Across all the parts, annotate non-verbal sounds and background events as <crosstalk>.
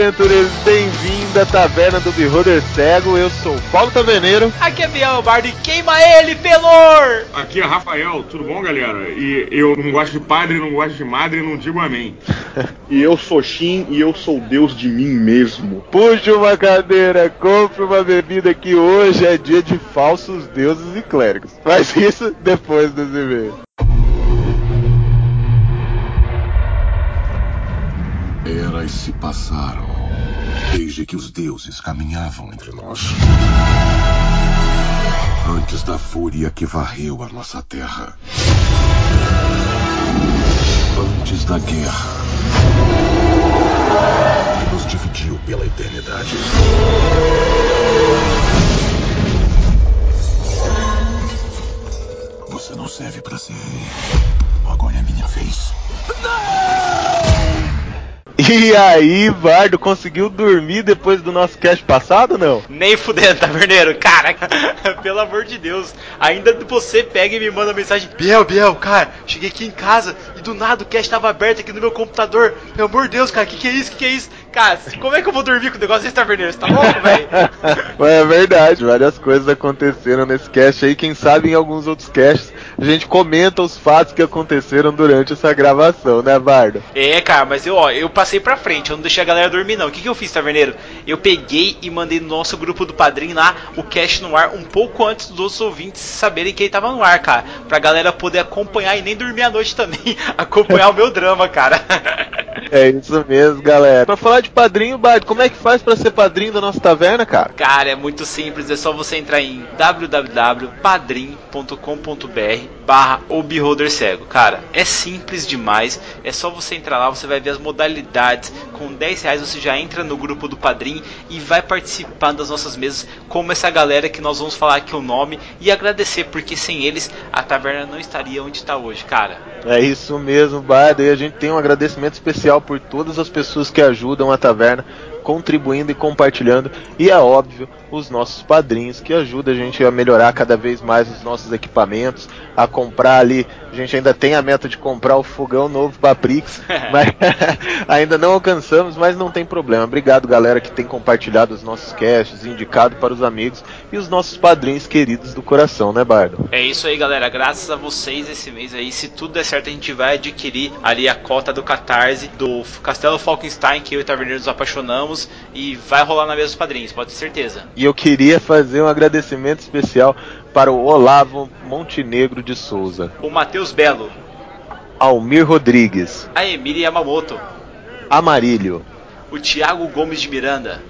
Aventureiros, bem-vindo à Taverna do Beholder Cego. Eu sou o Paulo Taverneiro. Aqui é Biel Bardo e queima ele, Pelor! Aqui é Rafael, tudo bom, galera? E eu não gosto de padre, não gosto de madre, não digo amém. <laughs> e eu sou Shin e eu sou Deus de mim mesmo. Puxe uma cadeira, compre uma bebida que hoje é dia de falsos deuses e clérigos. Mas isso depois dos e-mails. Eras se passaram desde que os deuses caminhavam entre nós. Antes da fúria que varreu a nossa terra. Antes da guerra que nos dividiu pela eternidade. Você não serve para ser rei. Agora é minha vez. <laughs> E aí, Bardo, conseguiu dormir depois do nosso cast passado não? Nem fudendo, taverneiro. Cara, <laughs> pelo amor de Deus. Ainda você pega e me manda mensagem: Biel, Biel, cara, cheguei aqui em casa e do nada o cast estava aberto aqui no meu computador. Meu amor de Deus, cara, que que é isso? Que que é isso? Cara, como é que eu vou dormir com o negócio desse taverneiro? Você tá louco, <laughs> velho? é verdade, várias coisas aconteceram nesse cast aí. Quem sabe em alguns outros casts a gente comenta os fatos que aconteceram durante essa gravação, né, Bardo? É, cara, mas eu, ó, eu passei pra frente, eu não deixei a galera dormir, não. O que, que eu fiz, taverneiro? Eu peguei e mandei no nosso grupo do padrinho lá o cast no ar um pouco antes dos outros ouvintes saberem que ele tava no ar, cara. Pra galera poder acompanhar e nem dormir à noite também. <laughs> acompanhar o meu drama, cara. é isso mesmo, galera. Pra falar de padrinho, como é que faz para ser padrinho da nossa taverna, cara? Cara, é muito simples, é só você entrar em www.padrim.com.br barra Beholder Cego. Cara, é simples demais, é só você entrar lá, você vai ver as modalidades, com 10 reais você já entra no grupo do Padrim e vai participar das nossas mesas, como essa galera que nós vamos falar aqui o nome, e agradecer, porque sem eles a taverna não estaria onde está hoje, cara. É isso mesmo, Bardo, e a gente tem um agradecimento especial por todas as pessoas que ajudam a taverna contribuindo e compartilhando. E é óbvio, os nossos padrinhos que ajudam a gente a melhorar cada vez mais os nossos equipamentos, a comprar ali. A gente ainda tem a meta de comprar o fogão novo para Prix, <laughs> mas <laughs> ainda não alcançamos, mas não tem problema. Obrigado, galera, que tem compartilhado os nossos casts, indicado para os amigos e os nossos padrinhos queridos do coração, né, Bardo? É isso aí, galera. Graças a vocês esse mês aí, se tudo der certo, a gente vai adquirir ali a cota do Catarse do Castelo Falkenstein, que eu e o Taverneiro nos apaixonamos, e vai rolar na mesa dos padrinhos, pode ter certeza. E eu queria fazer um agradecimento especial para o Olavo Montenegro de Souza, o Matheus Belo, Almir Rodrigues, a Emília Yamamoto, Amarílio, o Tiago Gomes de Miranda,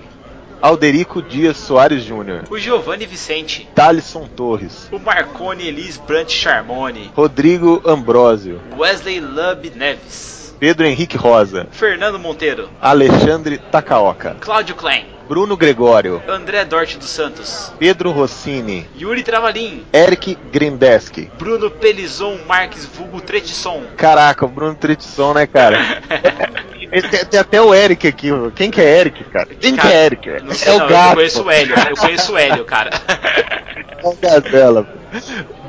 Alderico Dias Soares Júnior, o Giovanni Vicente, Thalisson Torres, o Marconi Elis Brant Charmone, Rodrigo Ambrósio, Wesley Lub Neves, Pedro Henrique Rosa, Fernando Monteiro, Alexandre Takaoka, Cláudio Klein, Bruno Gregório, André Dorte dos Santos, Pedro Rossini, Yuri Travalim, Eric Grindeski, Bruno Pelizon Marques Vulgo Tretisson. Caraca, o Bruno Tretisson, né, cara? <laughs> tem, tem, até o Eric aqui. Quem que é Eric, cara? Quem cara, que é Eric? Não sei, é não, o gato. Eu conheço o Hélio, eu conheço o Hélio, cara. <laughs> É o Gazela.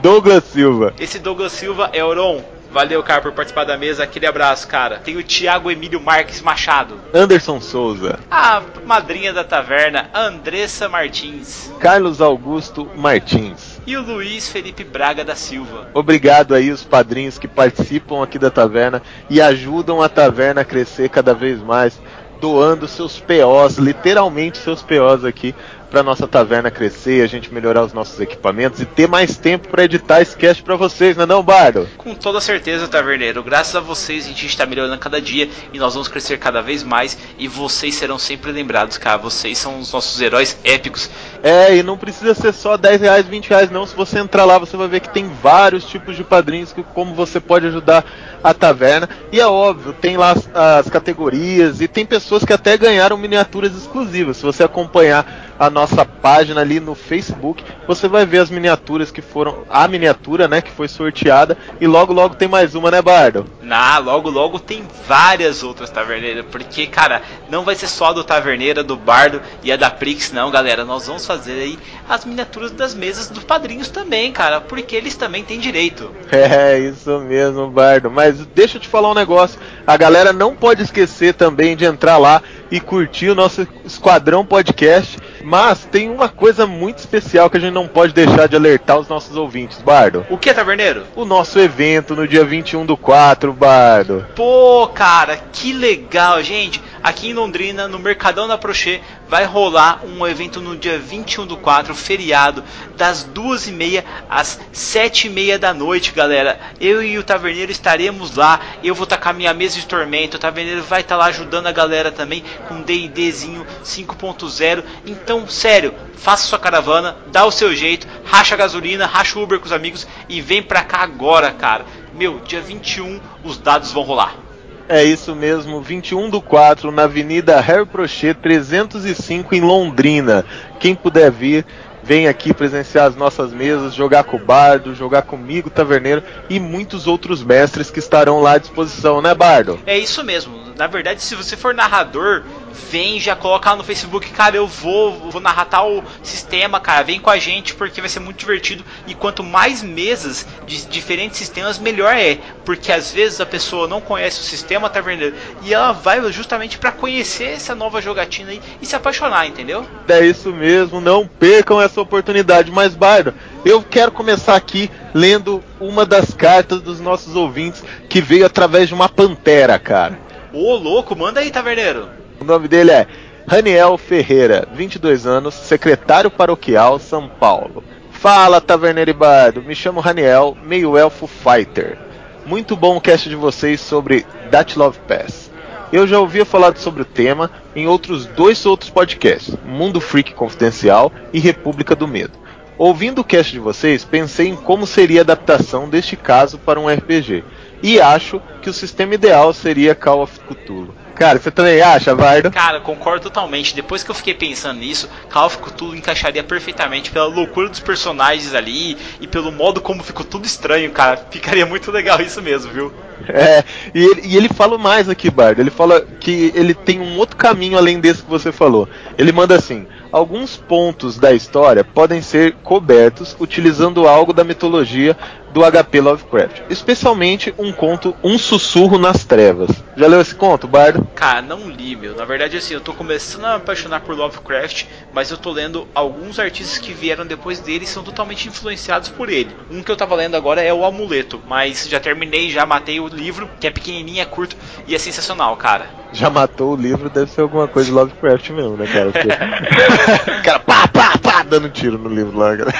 Douglas Silva. Esse Douglas Silva é Oron. Valeu, cara, por participar da mesa. Aquele abraço, cara. Tem o Thiago Emílio Marques Machado. Anderson Souza. A madrinha da taverna, Andressa Martins. Carlos Augusto Martins. E o Luiz Felipe Braga da Silva. Obrigado aí os padrinhos que participam aqui da taverna e ajudam a taverna a crescer cada vez mais, doando seus POs, literalmente seus POs aqui para nossa taverna crescer, a gente melhorar os nossos equipamentos e ter mais tempo para editar esse cast para vocês, não é não, Bardo? Com toda certeza, Taverneiro. Graças a vocês a gente está melhorando cada dia e nós vamos crescer cada vez mais e vocês serão sempre lembrados, cara. Vocês são os nossos heróis épicos. É, e não precisa ser só 10 reais, 20 reais não. Se você entrar lá, você vai ver que tem vários tipos de padrinhos que como você pode ajudar a taverna. E é óbvio, tem lá as, as categorias e tem pessoas que até ganharam miniaturas exclusivas. Se você acompanhar a nossa página ali no Facebook, você vai ver as miniaturas que foram. A miniatura, né, que foi sorteada. E logo, logo tem mais uma, né, Bardo? Na, logo, logo tem várias outras taverneiras. Porque, cara, não vai ser só a do Taverneira, do Bardo e a da Prix, não, galera. Nós vamos fazer aí as miniaturas das mesas dos padrinhos também, cara. Porque eles também têm direito. <laughs> É, isso mesmo, Bardo. Mas deixa eu te falar um negócio. A galera não pode esquecer também de entrar lá e curtir o nosso Esquadrão Podcast. Mas tem uma coisa muito especial que a gente não pode deixar de alertar os nossos ouvintes, Bardo. O que, Taverneiro? O nosso evento no dia 21 do 4, Bardo. Pô, cara, que legal, gente. Aqui em Londrina, no Mercadão da Prochê, vai rolar um evento no dia 21 do 4, feriado, das 2h30 às 7h30 da noite, galera. Eu e o Taverneiro estaremos lá. Eu vou estar com a minha mesa de tormento. O Taverneiro vai estar lá ajudando a galera também com DDzinho 5.0. Então, sério, faça sua caravana, dá o seu jeito, racha gasolina, racha Uber com os amigos e vem pra cá agora, cara. Meu, dia 21 os dados vão rolar. É isso mesmo, 21 do 4, na Avenida Harry Prochet 305 em Londrina. Quem puder vir, vem aqui presenciar as nossas mesas, jogar com o Bardo, jogar comigo, Taverneiro e muitos outros mestres que estarão lá à disposição, né, Bardo? É isso mesmo. Na verdade, se você for narrador, vem já coloca lá no Facebook, cara, eu vou, vou narrar tal sistema, cara, vem com a gente porque vai ser muito divertido. E quanto mais mesas de diferentes sistemas, melhor é, porque às vezes a pessoa não conhece o sistema taverneiro e ela vai justamente para conhecer essa nova jogatina aí e se apaixonar, entendeu? É isso mesmo, não percam essa oportunidade. Mas, Bardo, eu quero começar aqui lendo uma das cartas dos nossos ouvintes que veio através de uma pantera, cara. Ô, louco, manda aí, taverneiro. O nome dele é Raniel Ferreira, 22 anos, secretário paroquial, São Paulo. Fala, taverneiro bardo. Me chamo Raniel, meio elfo fighter. Muito bom o cast de vocês sobre That Love Pass. Eu já ouvia falar sobre o tema em outros dois outros podcasts, Mundo Freak Confidencial e República do Medo. Ouvindo o cast de vocês, pensei em como seria a adaptação deste caso para um RPG. E acho que o sistema ideal seria Call of Cthulhu. Cara, você também acha, Vardo? Cara, concordo totalmente. Depois que eu fiquei pensando nisso, Call of Cthulhu encaixaria perfeitamente pela loucura dos personagens ali e pelo modo como ficou tudo estranho, cara. Ficaria muito legal isso mesmo, viu? É, e ele, e ele fala mais aqui, Bardo. Ele fala que ele tem um outro caminho além desse que você falou. Ele manda assim: alguns pontos da história podem ser cobertos utilizando algo da mitologia do HP Lovecraft, especialmente um conto Um Sussurro nas Trevas. Já leu esse conto, Bardo? Cara, não li, meu. Na verdade, assim, eu tô começando a me apaixonar por Lovecraft, mas eu tô lendo alguns artistas que vieram depois dele e são totalmente influenciados por ele. Um que eu tava lendo agora é o Amuleto, mas já terminei, já matei o livro, que é pequenininho, é curto e é sensacional, cara. Já matou o livro, deve ser alguma coisa de Lovecraft mesmo, né, cara? Porque... <laughs> cara, pá, pá, pá, dando tiro no livro lá, cara.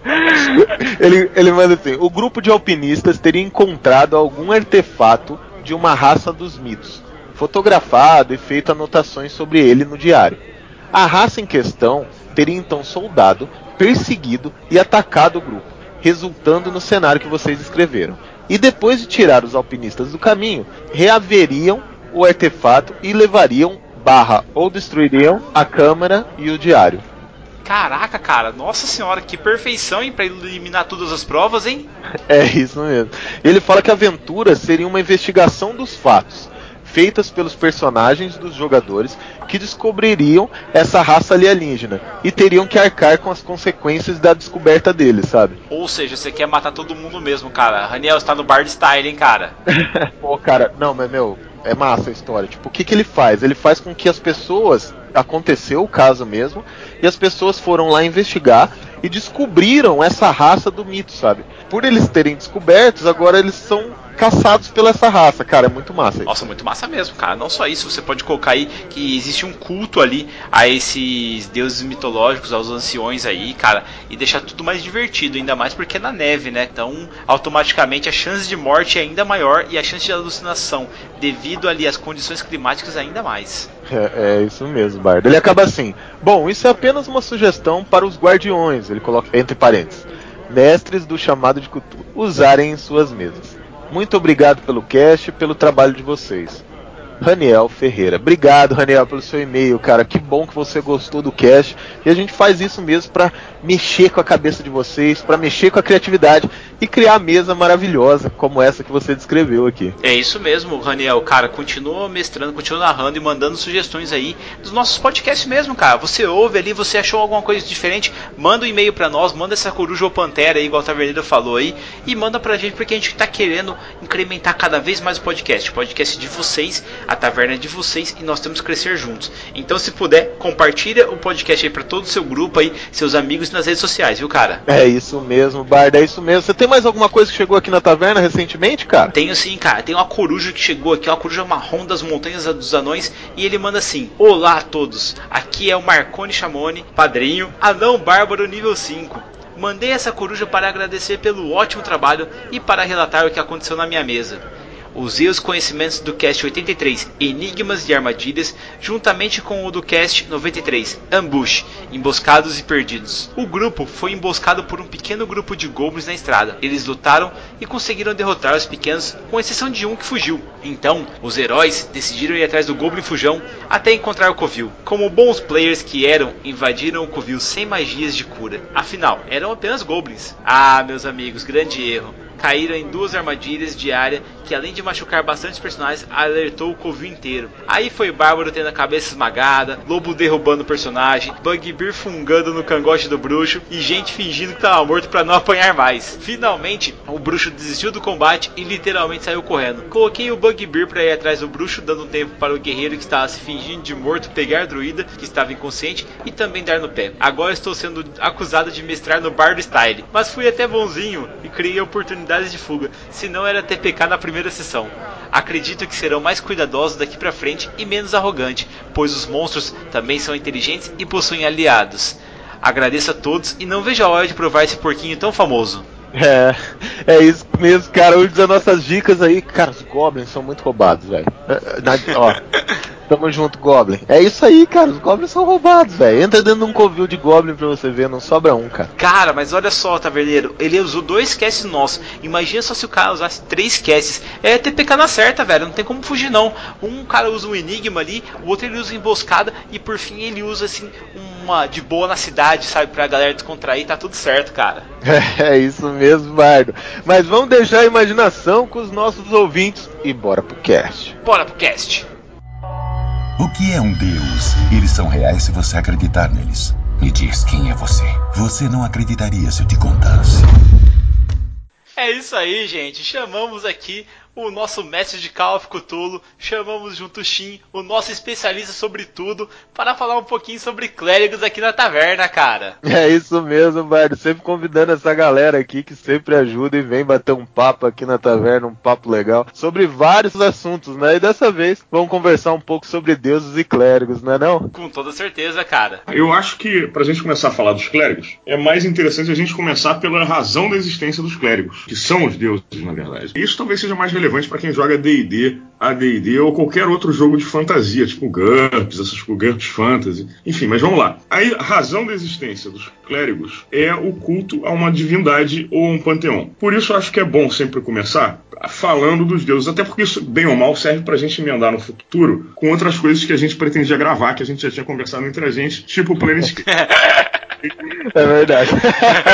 <laughs> ele, ele manda assim: o grupo de alpinistas teria encontrado algum artefato de uma raça dos mitos, fotografado e feito anotações sobre ele no diário. A raça em questão teria então soldado, perseguido e atacado o grupo, resultando no cenário que vocês escreveram. E depois de tirar os alpinistas do caminho, reaveriam o artefato e levariam barra ou destruiriam a câmara e o diário. Caraca, cara, nossa senhora, que perfeição, hein, pra eliminar todas as provas, hein? <laughs> É isso mesmo. Ele fala que a aventura seria uma investigação dos fatos, feitas pelos personagens dos jogadores que descobririam essa raça alienígena e teriam que arcar com as consequências da descoberta deles, sabe? Ou seja, você quer matar todo mundo mesmo, cara. Raniel está no Bard Style, hein, cara? <laughs> Pô, cara, não, mas meu, é massa a história. Tipo, o que, que ele faz? Ele faz com que as pessoas. Aconteceu o caso mesmo, e as pessoas foram lá investigar e descobriram essa raça do mito, sabe? Por eles terem descobertos, agora eles são caçados pela essa raça, cara, é muito massa. Isso. Nossa, muito massa mesmo, cara. Não só isso, você pode colocar aí que existe um culto ali a esses deuses mitológicos, aos anciões aí, cara, e deixar tudo mais divertido, ainda mais porque é na neve, né? Então, automaticamente a chance de morte é ainda maior e a chance de alucinação, devido ali às condições climáticas, ainda mais. É, é isso mesmo, Bardo. Ele acaba assim: Bom, isso é apenas uma sugestão para os guardiões, ele coloca entre parênteses, mestres do chamado de cultura, usarem em suas mesas. Muito obrigado pelo cast e pelo trabalho de vocês. Raniel Ferreira. Obrigado, Raniel, pelo seu e-mail, cara. Que bom que você gostou do cast. E a gente faz isso mesmo para mexer com a cabeça de vocês, para mexer com a criatividade e criar mesa maravilhosa como essa que você descreveu aqui. É isso mesmo, Raniel. Cara, continua mestrando, continua narrando e mandando sugestões aí dos nossos podcasts mesmo, cara. Você ouve ali, você achou alguma coisa diferente, manda um e-mail para nós, manda essa coruja ou pantera aí, igual a Taverneira falou aí, e manda pra gente porque a gente tá querendo incrementar cada vez mais o podcast. O podcast de vocês, a taverna é de vocês e nós temos que crescer juntos. Então, se puder, compartilha o podcast aí pra todo o seu grupo aí, seus amigos nas redes sociais, viu, cara? É isso mesmo, Barda, é isso mesmo. Você tem mais alguma coisa que chegou aqui na taverna recentemente, cara? Tenho sim, cara. Tem uma coruja que chegou aqui, uma coruja marrom das montanhas dos anões, e ele manda assim: Olá a todos, aqui é o Marconi Chamone, padrinho, anão bárbaro nível 5. Mandei essa coruja para agradecer pelo ótimo trabalho e para relatar o que aconteceu na minha mesa. Usei os conhecimentos do cast 83 Enigmas e Armadilhas juntamente com o do cast 93 Ambush Emboscados e Perdidos. O grupo foi emboscado por um pequeno grupo de goblins na estrada. Eles lutaram e conseguiram derrotar os pequenos, com exceção de um que fugiu. Então, os heróis decidiram ir atrás do goblin fujão até encontrar o covil. Como bons players que eram, invadiram o covil sem magias de cura. Afinal, eram apenas goblins. Ah, meus amigos, grande erro caíram em duas armadilhas de área que, além de machucar bastante personagens, alertou o covil inteiro. Aí foi Bárbaro tendo a cabeça esmagada, Lobo derrubando o personagem, Bugbear fungando no cangote do bruxo e gente fingindo que estava morto para não <laughs> apanhar mais. Finalmente, o bruxo desistiu do combate e literalmente saiu correndo. Coloquei o Bugbear para ir atrás do bruxo, dando tempo para o guerreiro que estava se fingindo de morto pegar a druida, que estava inconsciente, e também dar no pé. Agora estou sendo acusado de mestrar no Bardo Style, mas fui até bonzinho e criei a oportunidade de fuga, senão era TPK na primeira sessão. Acredito que serão mais cuidadosos daqui pra frente e menos arrogantes, pois os monstros também são inteligentes e possuem aliados. Agradeço a todos e não vejo a hora de provar esse porquinho tão famoso. É, é isso mesmo, cara. Use as nossas dicas aí. Cara, os goblins são muito roubados, velho. Ó, Tamo junto, Goblin. É isso aí, cara. Os Goblins são roubados, velho. Entra dentro de um covil de Goblin pra você ver, não sobra um, cara. Cara, mas olha só, Taverneiro. Ele usou dois casts nossos. Imagina só se o cara usasse três casts. É TPK na certa, velho. Não tem como fugir, não. Um cara usa um enigma ali, o outro ele usa emboscada e por fim ele usa assim uma de boa na cidade, sabe? Pra galera descontrair. Tá tudo certo, cara. <laughs> É, isso mesmo, Bardo. Mas vamos deixar a imaginação com os nossos ouvintes e bora pro cast. Bora pro cast. O que é um deus? Eles são reais se você acreditar neles. Me diz quem é você. Você não acreditaria se eu te contasse. É isso aí, gente. Chamamos aqui o nosso mestre de Call of Cthulhu, chamamos junto o Shin, o nosso especialista sobre tudo, para falar um pouquinho sobre clérigos aqui na taverna, cara. É isso mesmo, Bardo. Sempre convidando essa galera aqui que sempre ajuda e vem bater um papo aqui na taverna, um papo legal, sobre vários assuntos, né? E dessa vez vamos conversar um pouco sobre deuses e clérigos, não é não? Com toda certeza, cara. Eu acho que, pra gente começar a falar dos clérigos, é mais interessante a gente começar pela razão da existência dos clérigos, que são os deuses, na verdade. Isso talvez seja mais relevante para quem joga D&D, AD&D ou qualquer outro jogo de fantasia, tipo GURPS, essas tipo GURPS Fantasy. Enfim, mas vamos lá. A razão da existência dos clérigos é o culto a uma divindade ou um panteão. Por isso acho que é bom sempre começar falando dos deuses, até porque isso, bem ou mal, serve pra gente emendar no futuro com outras coisas que a gente pretendia gravar, que a gente já tinha conversado entre a gente, tipo Planet <laughs> É verdade.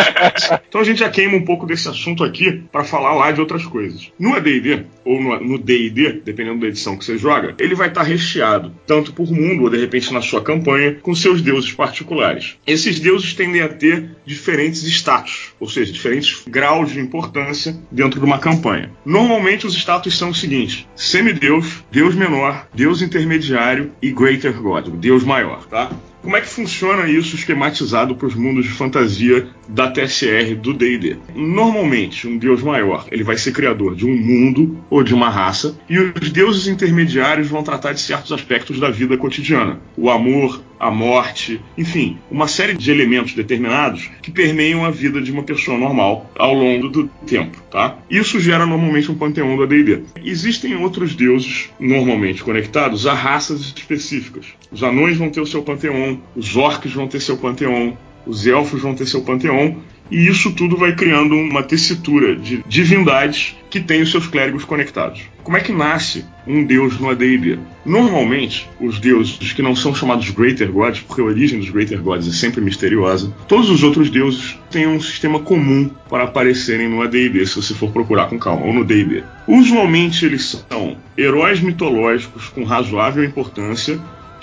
<laughs> então a gente já queima um pouco desse assunto aqui para falar lá de outras coisas. No AD&D ou no D&D, dependendo da edição que você joga, ele vai estar tá recheado tanto por mundo ou de repente na sua campanha com seus deuses particulares. Esses deuses tendem a ter diferentes status, ou seja, diferentes graus de importância dentro de uma campanha. Normalmente os status são os seguintes: semideus, deus menor, deus intermediário e greater god, deus maior, tá? Como é que funciona isso esquematizado para os mundos de fantasia da TSR do D&D? Normalmente, um deus maior ele vai ser criador de um mundo ou de uma raça, e os deuses intermediários vão tratar de certos aspectos da vida cotidiana, o amor, a morte, enfim, uma série de elementos determinados que permeiam a vida de uma pessoa normal ao longo do tempo, tá? Isso gera normalmente um panteão do AD&D. Existem outros deuses normalmente conectados a raças específicas. Os anões vão ter o seu panteão, os orcs vão ter seu panteão, os elfos vão ter seu panteão e isso tudo vai criando uma tessitura de divindades que têm os seus clérigos conectados. Como é que nasce um deus no AD&D? Normalmente, os deuses que não são chamados Greater Gods, porque a origem dos Greater Gods é sempre misteriosa, todos os outros deuses têm um sistema comum para aparecerem no AD&D, se você for procurar com calma, ou no D&D. Usualmente eles são heróis mitológicos com razoável importância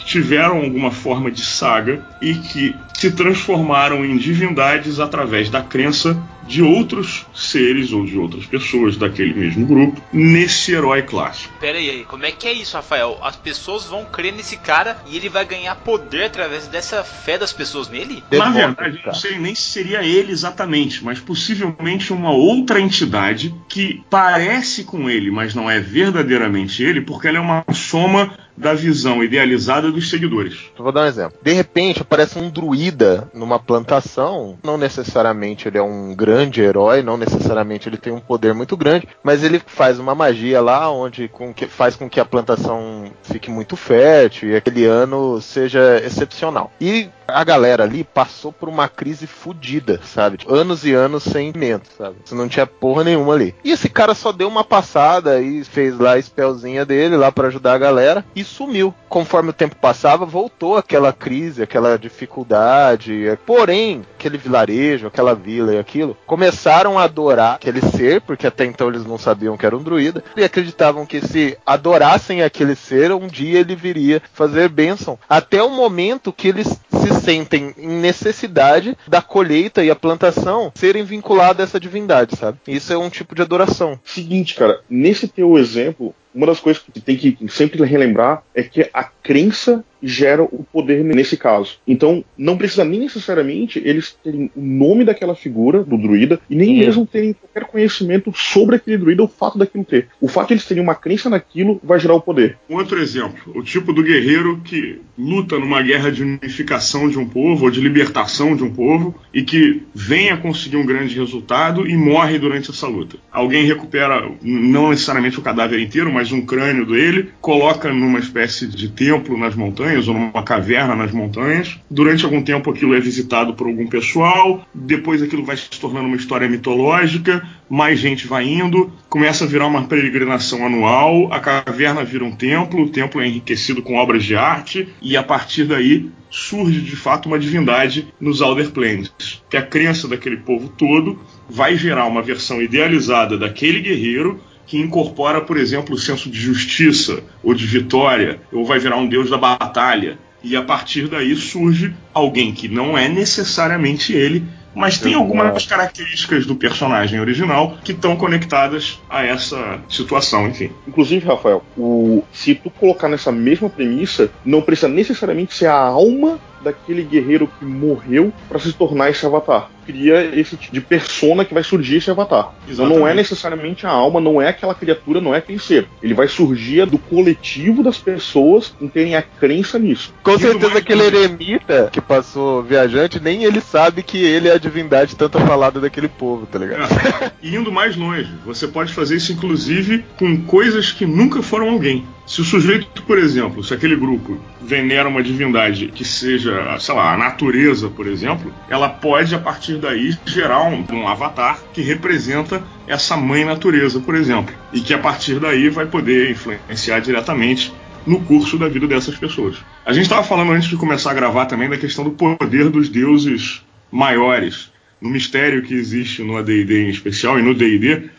tiveram alguma forma de saga e que se transformaram em divindades através da crença de outros seres ou de outras pessoas daquele mesmo grupo nesse herói clássico. Pera aí, como é que é isso, Rafael? As pessoas vão crer nesse cara e ele vai ganhar poder através dessa fé das pessoas nele? Na verdade, não sei nem se seria ele exatamente, mas possivelmente uma outra entidade que parece com ele, mas não é verdadeiramente ele, porque ela é uma soma da visão idealizada dos seguidores. Vou dar um exemplo. De repente aparece um druida numa plantação, não necessariamente ele é um grande herói, não necessariamente ele tem um poder muito grande, mas ele faz uma magia lá onde com que, faz com que a plantação fique muito fértil e aquele ano seja excepcional. E a galera ali passou por uma crise fodida, sabe? Tipo, anos e anos sem mento, sabe? Você não tinha porra nenhuma ali. E esse cara só deu uma passada e fez lá a spellzinha dele lá para ajudar a galera e sumiu. Conforme o tempo passava, voltou aquela crise, aquela dificuldade. Porém, aquele vilarejo, aquela vila e aquilo, começaram a adorar aquele ser, porque até então eles não sabiam que era um druida, e acreditavam que se adorassem aquele ser, um dia ele viria fazer bênção. Até o momento que eles se sentem em necessidade da colheita e a plantação serem vinculados a essa divindade, sabe? Isso é um tipo de adoração. Seguinte, cara, nesse teu exemplo, uma das coisas que tem que sempre relembrar é que a crença gera o poder nesse caso. Então, não precisa nem necessariamente eles terem o nome daquela figura, do druida, e nem uhum. mesmo terem qualquer conhecimento sobre aquele druida, o fato daquilo ter. O fato de eles terem uma crença naquilo vai gerar o poder. Um outro exemplo, o tipo do guerreiro que luta numa guerra de unificação de um povo, ou de libertação de um povo, e que vem a conseguir um grande resultado e morre durante essa luta. Alguém recupera, não necessariamente o cadáver inteiro, mas um crânio dele, coloca numa espécie de templo nas montanhas, ou numa caverna nas montanhas. Durante algum tempo aquilo é visitado por algum pessoal, depois aquilo vai se tornando uma história mitológica, mais gente vai indo, começa a virar uma peregrinação anual, a caverna vira um templo, o templo é enriquecido com obras de arte, e a partir daí surge de fato uma divindade nos Elder Planes, que a crença daquele povo todo vai gerar uma versão idealizada daquele guerreiro que incorpora, por exemplo, o senso de justiça ou de vitória, ou vai virar um deus da batalha. E a partir daí surge alguém que não é necessariamente ele, mas tem algumas características do personagem original que estão conectadas a essa situação, enfim. Inclusive, Rafael, o, se tu colocar nessa mesma premissa, não precisa necessariamente ser a alma daquele guerreiro que morreu para se tornar esse avatar. Cria esse tipo de persona que vai surgir esse avatar. Então não é necessariamente a alma, não é aquela criatura, não é aquele ser. Ele vai surgir do coletivo das pessoas que terem a crença nisso. Com certeza aquele eremita que passou viajante, nem ele sabe que ele é a divindade tanto falada daquele povo, tá ligado? É. E indo mais longe, você pode fazer isso inclusive com coisas que nunca foram alguém. Se o sujeito, por exemplo, se aquele grupo venera uma divindade que seja, sei lá, a natureza, por exemplo, ela pode, a partir daí, gerar um, um, avatar que representa essa mãe natureza, por exemplo. E que a partir daí vai poder influenciar diretamente no curso da vida dessas pessoas. A gente estava falando antes de começar a gravar também da questão do poder dos deuses maiores. No mistério que existe no AD&D em especial e no D&D,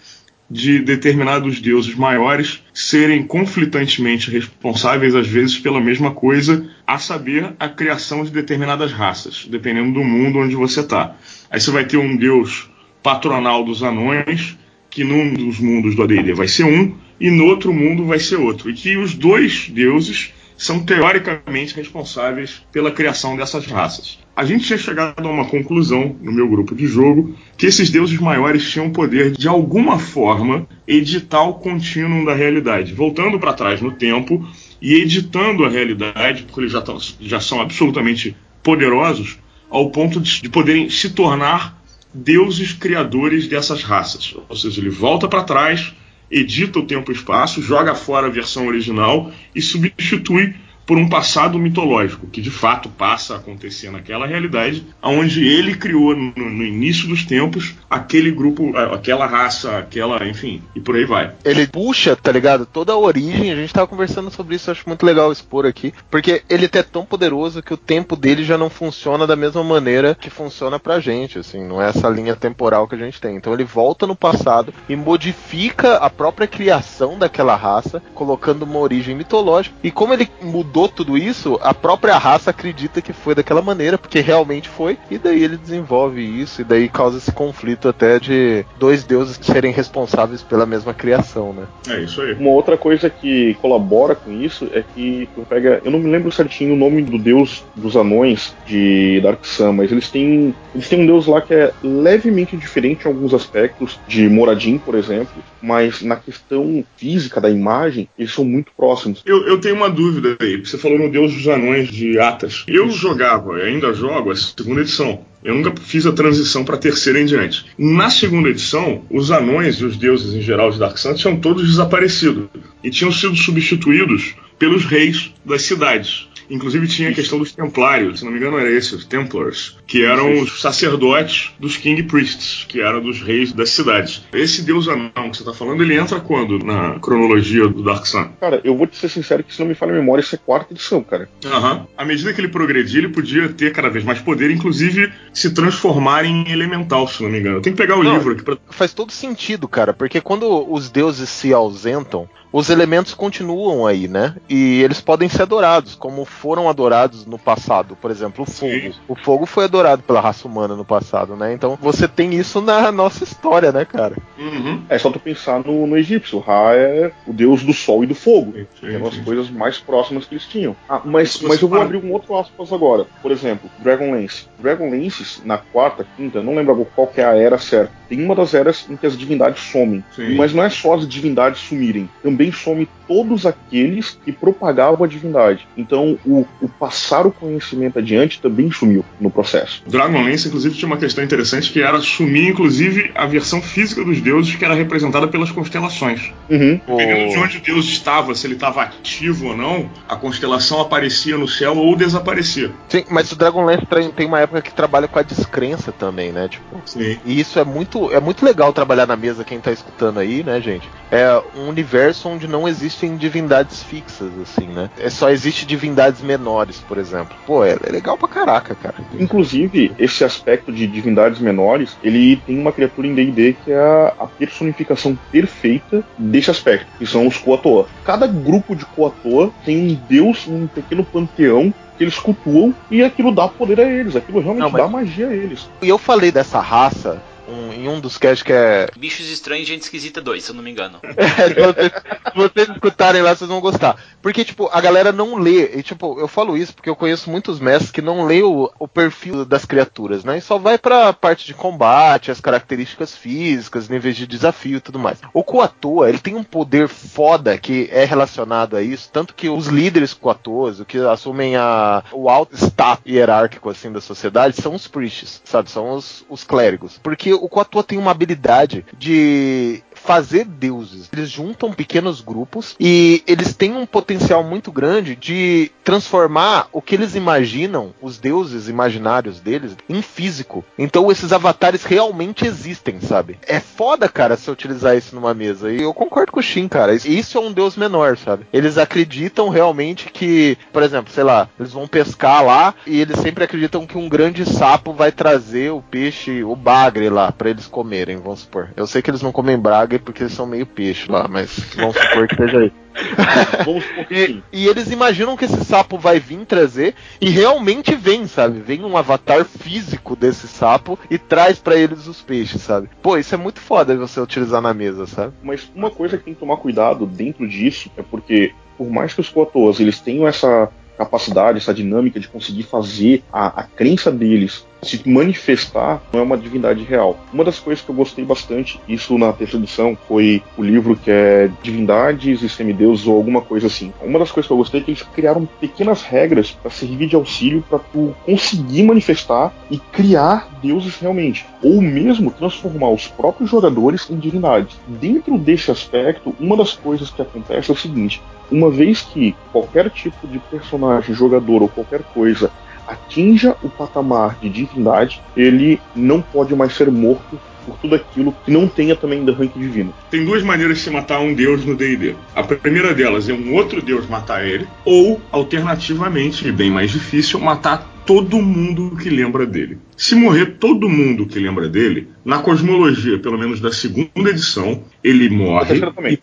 de determinados deuses maiores serem conflitantemente responsáveis, às vezes, pela mesma coisa, a saber, a criação de determinadas raças, dependendo do mundo onde você está. Aí você vai ter um deus patronal dos anões, que num dos mundos do AD&D vai ser um, e no outro mundo vai ser outro. E que os dois deuses são teoricamente responsáveis pela criação dessas raças. A gente tinha chegado a uma conclusão no meu grupo de jogo que esses deuses maiores tinham o poder de alguma forma editar o contínuo da realidade, voltando para trás no tempo e editando a realidade, porque eles já, tão, já são absolutamente poderosos ao ponto de, de poderem se tornar deuses criadores dessas raças. Ou seja, ele volta para trás edita o tempo e espaço, joga fora a versão original e substitui por um passado mitológico, que de fato passa a acontecer naquela realidade, onde ele criou no, no início dos tempos aquele grupo, aquela raça, aquela, enfim, e por aí vai. Ele puxa, tá ligado? Toda a origem, a gente tava conversando sobre isso, acho muito legal expor aqui, porque ele é tão poderoso que o tempo dele já não funciona da mesma maneira que funciona pra gente, assim, não é essa linha temporal que a gente tem. Então ele volta no passado e modifica a própria criação daquela raça, colocando uma origem mitológica. E como ele mudou tudo isso, a própria raça acredita que foi daquela maneira, porque realmente foi, e daí ele desenvolve isso, e daí causa esse conflito até de dois deuses serem responsáveis pela mesma criação, né? É isso aí. Uma outra coisa que colabora com isso é que tu pega, eu não me lembro certinho o nome do deus dos anões de Dark Sun, mas eles têm, eles têm um deus lá que é levemente diferente em alguns aspectos, de Moradin, por exemplo, mas na questão física da imagem, eles são muito próximos. Eu, eu tenho uma dúvida aí, você falou no Deus dos Anões de Atas. Eu jogava, ainda jogo, a segunda edição. Eu nunca fiz a transição para a terceira em diante. Na segunda edição, os anões e os deuses em geral de Dark Sun tinham todos desaparecido e tinham sido substituídos pelos reis das cidades. Inclusive tinha a questão dos templários, se não me engano era esse, os Templars, que eram os sacerdotes dos King Priests, que eram dos reis das cidades. Esse deus anão que você tá falando, ele entra quando na cronologia do Dark Sun? Cara, eu vou te ser sincero que se não me falha a memória, isso é quarta edição, cara. Aham. Uhum. À medida que ele progredia, ele podia ter cada vez mais poder, inclusive se transformar em elemental, se não me engano. Eu tenho que pegar o Não, livro aqui pra. Faz todo sentido, cara, porque quando os deuses se ausentam, os elementos continuam aí, né? E eles podem ser adorados, como foram adorados no passado. Por exemplo, o fogo. Sim. O fogo foi adorado pela raça humana no passado, né? Então você tem isso na nossa história, né, cara? Uhum. É só tu pensar no, no egípcio. Ra é o deus do sol e do fogo. Sim, Que eram as sim. coisas mais próximas que eles tinham. Ah, mas, mas eu vou abrir um outro aspas agora. Por exemplo, Dragonlance. Dragonlance, na quarta, quinta, não lembro qual que é a era certa. Tem uma das eras em que as divindades somem. Sim. Mas não é só as divindades sumirem. Também some todos aqueles que propagavam a divindade. Então, o, o passar o conhecimento adiante também sumiu no processo. Dragonlance, inclusive, tinha uma questão interessante que era assumir, inclusive, a versão física dos deuses que era representada pelas constelações. Uhum. Dependendo de onde Deus estava, se ele estava ativo ou não, a constelação aparecia no céu ou desaparecia. Sim, mas o Dragonlance tem uma época que trabalha com a descrença também, né? Tipo, Sim. E isso é muito, é muito legal trabalhar na mesa, quem tá escutando aí, né, gente? É um universo onde não existem divindades fixas, assim, né? É só existe divindades menores, por exemplo. Pô, é, é legal pra caraca, cara. Inclusive, esse aspecto de divindades menores, ele tem uma criatura em D&D que é a, a personificação perfeita desse aspecto, que são os Koatoa. Cada grupo de Koatoa tem um deus, um pequeno panteão que eles cultuam e aquilo dá poder a eles, aquilo realmente Não, mas- dá magia a eles. E eu falei dessa raça um- em um dos casts que é. Bichos Estranhos e Gente Esquisita 2, se eu não me engano. <laughs> se, vocês, se vocês escutarem lá, vocês vão gostar. Porque, tipo, a galera não lê. E, tipo, eu falo isso porque eu conheço muitos mestres que não lê o, o perfil das criaturas, né? E só vai pra parte de combate, as características físicas, níveis de desafio e tudo mais. O Coatoa, ele tem um poder foda que é relacionado a isso. Tanto que os líderes Coatoas, o que assumem a, o alto status hierárquico, assim, da sociedade, são os priests, sabe? São os, os clérigos. Porque o Coatoa tem uma habilidade de fazer deuses. Eles juntam pequenos grupos e eles têm um potencial muito grande de transformar o que eles imaginam, os deuses imaginários deles, em físico. Então esses avatares realmente existem, sabe? É foda, cara, se eu utilizar isso numa mesa. E eu concordo com o Shin, cara. Isso é um deus menor, sabe? Eles acreditam realmente que, por exemplo, sei lá, eles vão pescar lá e eles sempre acreditam que um grande sapo vai trazer o peixe, o bagre lá, pra eles comerem, vamos supor. Eu sei que eles não comem porque eles são meio peixe lá, mas vamos supor que seja <laughs> que E, e eles imaginam que esse sapo vai vir trazer e realmente vem, sabe? Vem um avatar físico desse sapo e traz pra eles os peixes, sabe? Pô, isso é muito foda você utilizar na mesa, sabe? Mas uma coisa que tem que tomar cuidado dentro disso é porque, por mais que os Koatoas eles tenham essa capacidade, essa dinâmica de conseguir fazer a, a crença deles se manifestar, não é uma divindade real. Uma das coisas que eu gostei bastante, isso na terceira edição, foi o livro que é Divindades e Semideuses ou alguma coisa assim. Uma das coisas que eu gostei é que eles criaram pequenas regras para servir de auxílio para tu conseguir manifestar e criar deuses realmente, ou mesmo transformar os próprios jogadores em divindades. Dentro desse aspecto, uma das coisas que acontece é o seguinte: uma vez que qualquer tipo de personagem, jogador ou qualquer coisa atinja o patamar de divindade, ele não pode mais ser morto por tudo aquilo que não tenha também da rank divino. Tem duas maneiras de se matar um deus no D&D. A primeira delas é um outro deus matar ele, ou alternativamente, e bem mais difícil, matar todo mundo que lembra dele. Se morrer todo mundo que lembra dele, na cosmologia, pelo menos da segunda edição, ele morre e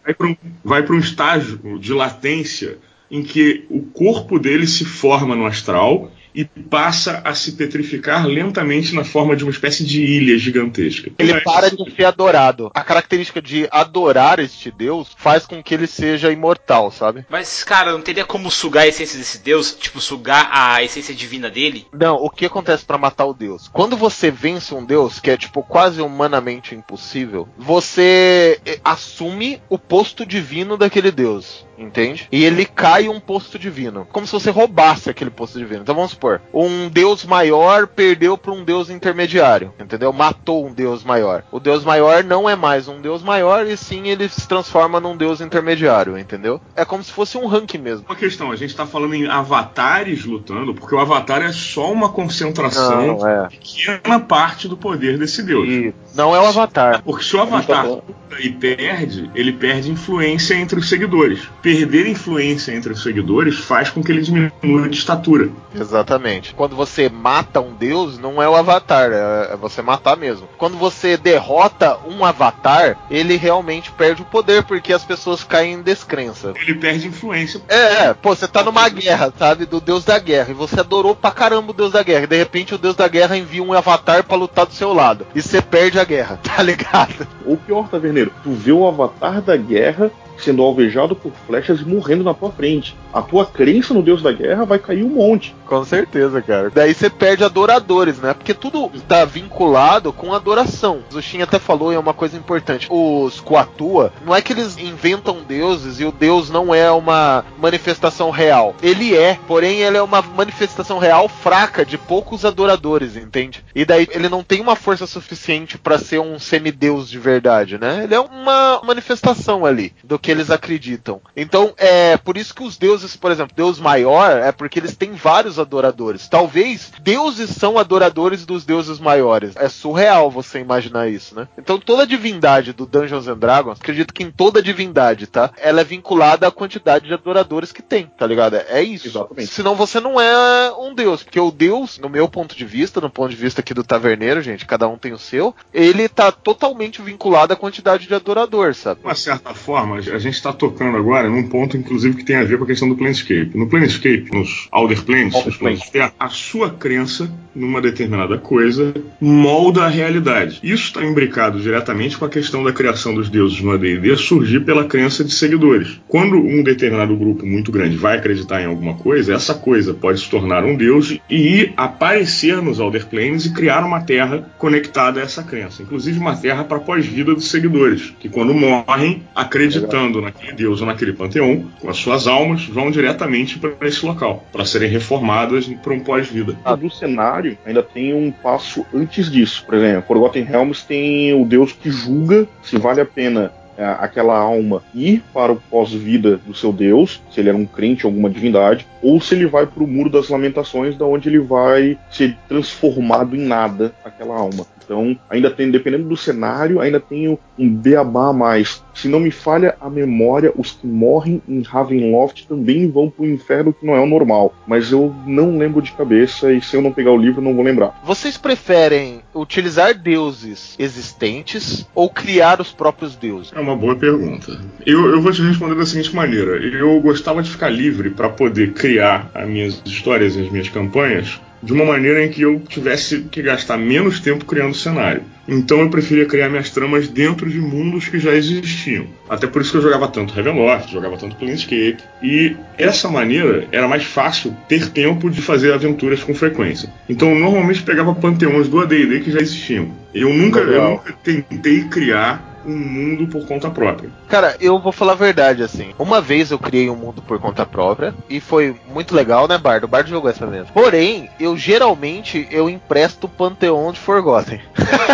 vai para um, um estágio de latência em que o corpo dele se forma no astral e passa a se petrificar lentamente na forma de uma espécie de ilha gigantesca. Ele para de ser adorado. A característica de adorar este deus faz com que ele seja imortal, sabe? Mas, cara, não teria como sugar a essência desse deus? Tipo, sugar a essência divina dele? Não, o que acontece para matar o deus? Quando você vence um deus, que é, tipo, quase humanamente impossível, você eh, assume o posto divino daquele deus entende? E ele cai um posto divino, como se você roubasse aquele posto divino. Então vamos supor, um deus maior perdeu para um deus intermediário, entendeu? Matou um deus maior. O deus maior não é mais um deus maior e sim ele se transforma num deus intermediário, entendeu? É como se fosse um rank mesmo. Uma questão, a gente está falando em avatares lutando, porque o avatar é só uma concentração não, é. pequena parte do poder desse deus. E não é o avatar. Porque se o avatar luta e perde, ele perde influência entre os seguidores perder influência entre os seguidores faz com que ele diminua de estatura. Exatamente. Quando você mata um deus, não é o avatar, é, é você matar mesmo. Quando você derrota um avatar, ele realmente perde o poder, porque as pessoas caem em descrença. Ele perde influência. É, é pô, você tá numa guerra, sabe? Do deus da guerra. E você adorou pra caramba o deus da guerra. E de repente o deus da guerra envia um avatar para lutar do seu lado. E você perde a guerra, <laughs> tá ligado? Ou pior, Taverneiro, tu vê o avatar da guerra sendo alvejado por flechas e morrendo na tua frente. A tua crença no deus da guerra vai cair um monte. Com certeza, cara. Daí você perde adoradores, né? Porque tudo está vinculado com adoração. O Shin até falou e é uma coisa importante. Os Kuatua, não é que eles inventam deuses e o deus não é uma manifestação real. Ele é, porém ele é uma manifestação real fraca de poucos adoradores, entende? E daí ele não tem uma força suficiente para ser um semideus de verdade, né? Ele é uma manifestação ali do que eles acreditam. Então, é por isso que os deuses, por exemplo, Deus maior é porque eles têm vários adoradores. Talvez deuses são adoradores dos deuses maiores. É surreal você imaginar isso, né? Então, toda divindade do Dungeons and Dragons, acredito que em toda divindade, tá? Ela é vinculada à quantidade de adoradores que tem, tá ligado? É isso. Exatamente. Senão você não é um deus, porque o deus, no meu ponto de vista, no ponto de vista aqui do taverneiro, gente, cada um tem o seu, ele tá totalmente vinculado à quantidade de adorador, sabe? De uma certa forma, a gente está tocando agora num ponto, inclusive, que tem a ver com a questão do Planescape. No Planescape, nos Alder Planes, Alder Planes. É a sua crença numa determinada coisa molda a realidade. Isso está imbricado diretamente com a questão da criação dos deuses no AD&D surgir pela crença de seguidores. Quando um determinado grupo muito grande vai acreditar em alguma coisa, essa coisa pode se tornar um deus e aparecer nos Alder Planes e criar uma terra conectada a essa crença. Inclusive uma terra para pós-vida dos seguidores, que quando morrem, acreditando naquele deus ou naquele panteão, com as suas almas, vão diretamente para esse local, para serem reformadas para um pós-vida. Ah, do cenário ainda tem um passo antes disso. Por exemplo, Forgotten Realms tem o deus que julga se vale a pena é, aquela alma ir para o pós-vida do seu Deus, se ele era um crente, alguma divindade, ou se ele vai para o Muro das Lamentações, da onde ele vai ser transformado em nada, aquela alma. Então, ainda tem, dependendo do cenário, ainda tenho um beabá a mais. Se não me falha a memória, os que morrem em Ravenloft também vão pro inferno, que não é o normal. Mas eu não lembro de cabeça e se eu não pegar o livro, não vou lembrar. Vocês preferem utilizar deuses existentes ou criar os próprios deuses? É, uma boa pergunta. Eu, eu vou te responder da seguinte maneira: eu gostava de ficar livre para poder criar as minhas histórias e as minhas campanhas de uma maneira em que eu tivesse que gastar menos tempo criando cenário. Então eu preferia criar minhas tramas dentro de mundos que já existiam. Até por isso que eu jogava tanto Ravenloft, jogava tanto Planescape. E essa maneira era mais fácil ter tempo de fazer aventuras com frequência. Então eu normalmente pegava panteões do AD&D que já existiam. Eu nunca, eu nunca tentei criar um mundo por conta própria. Cara, eu vou falar a verdade, assim. Uma vez eu criei um mundo por conta própria e foi muito legal, né, Bardo? O Bardo jogou essa mesmo. Porém, eu geralmente eu empresto o Panteão de Forgotten.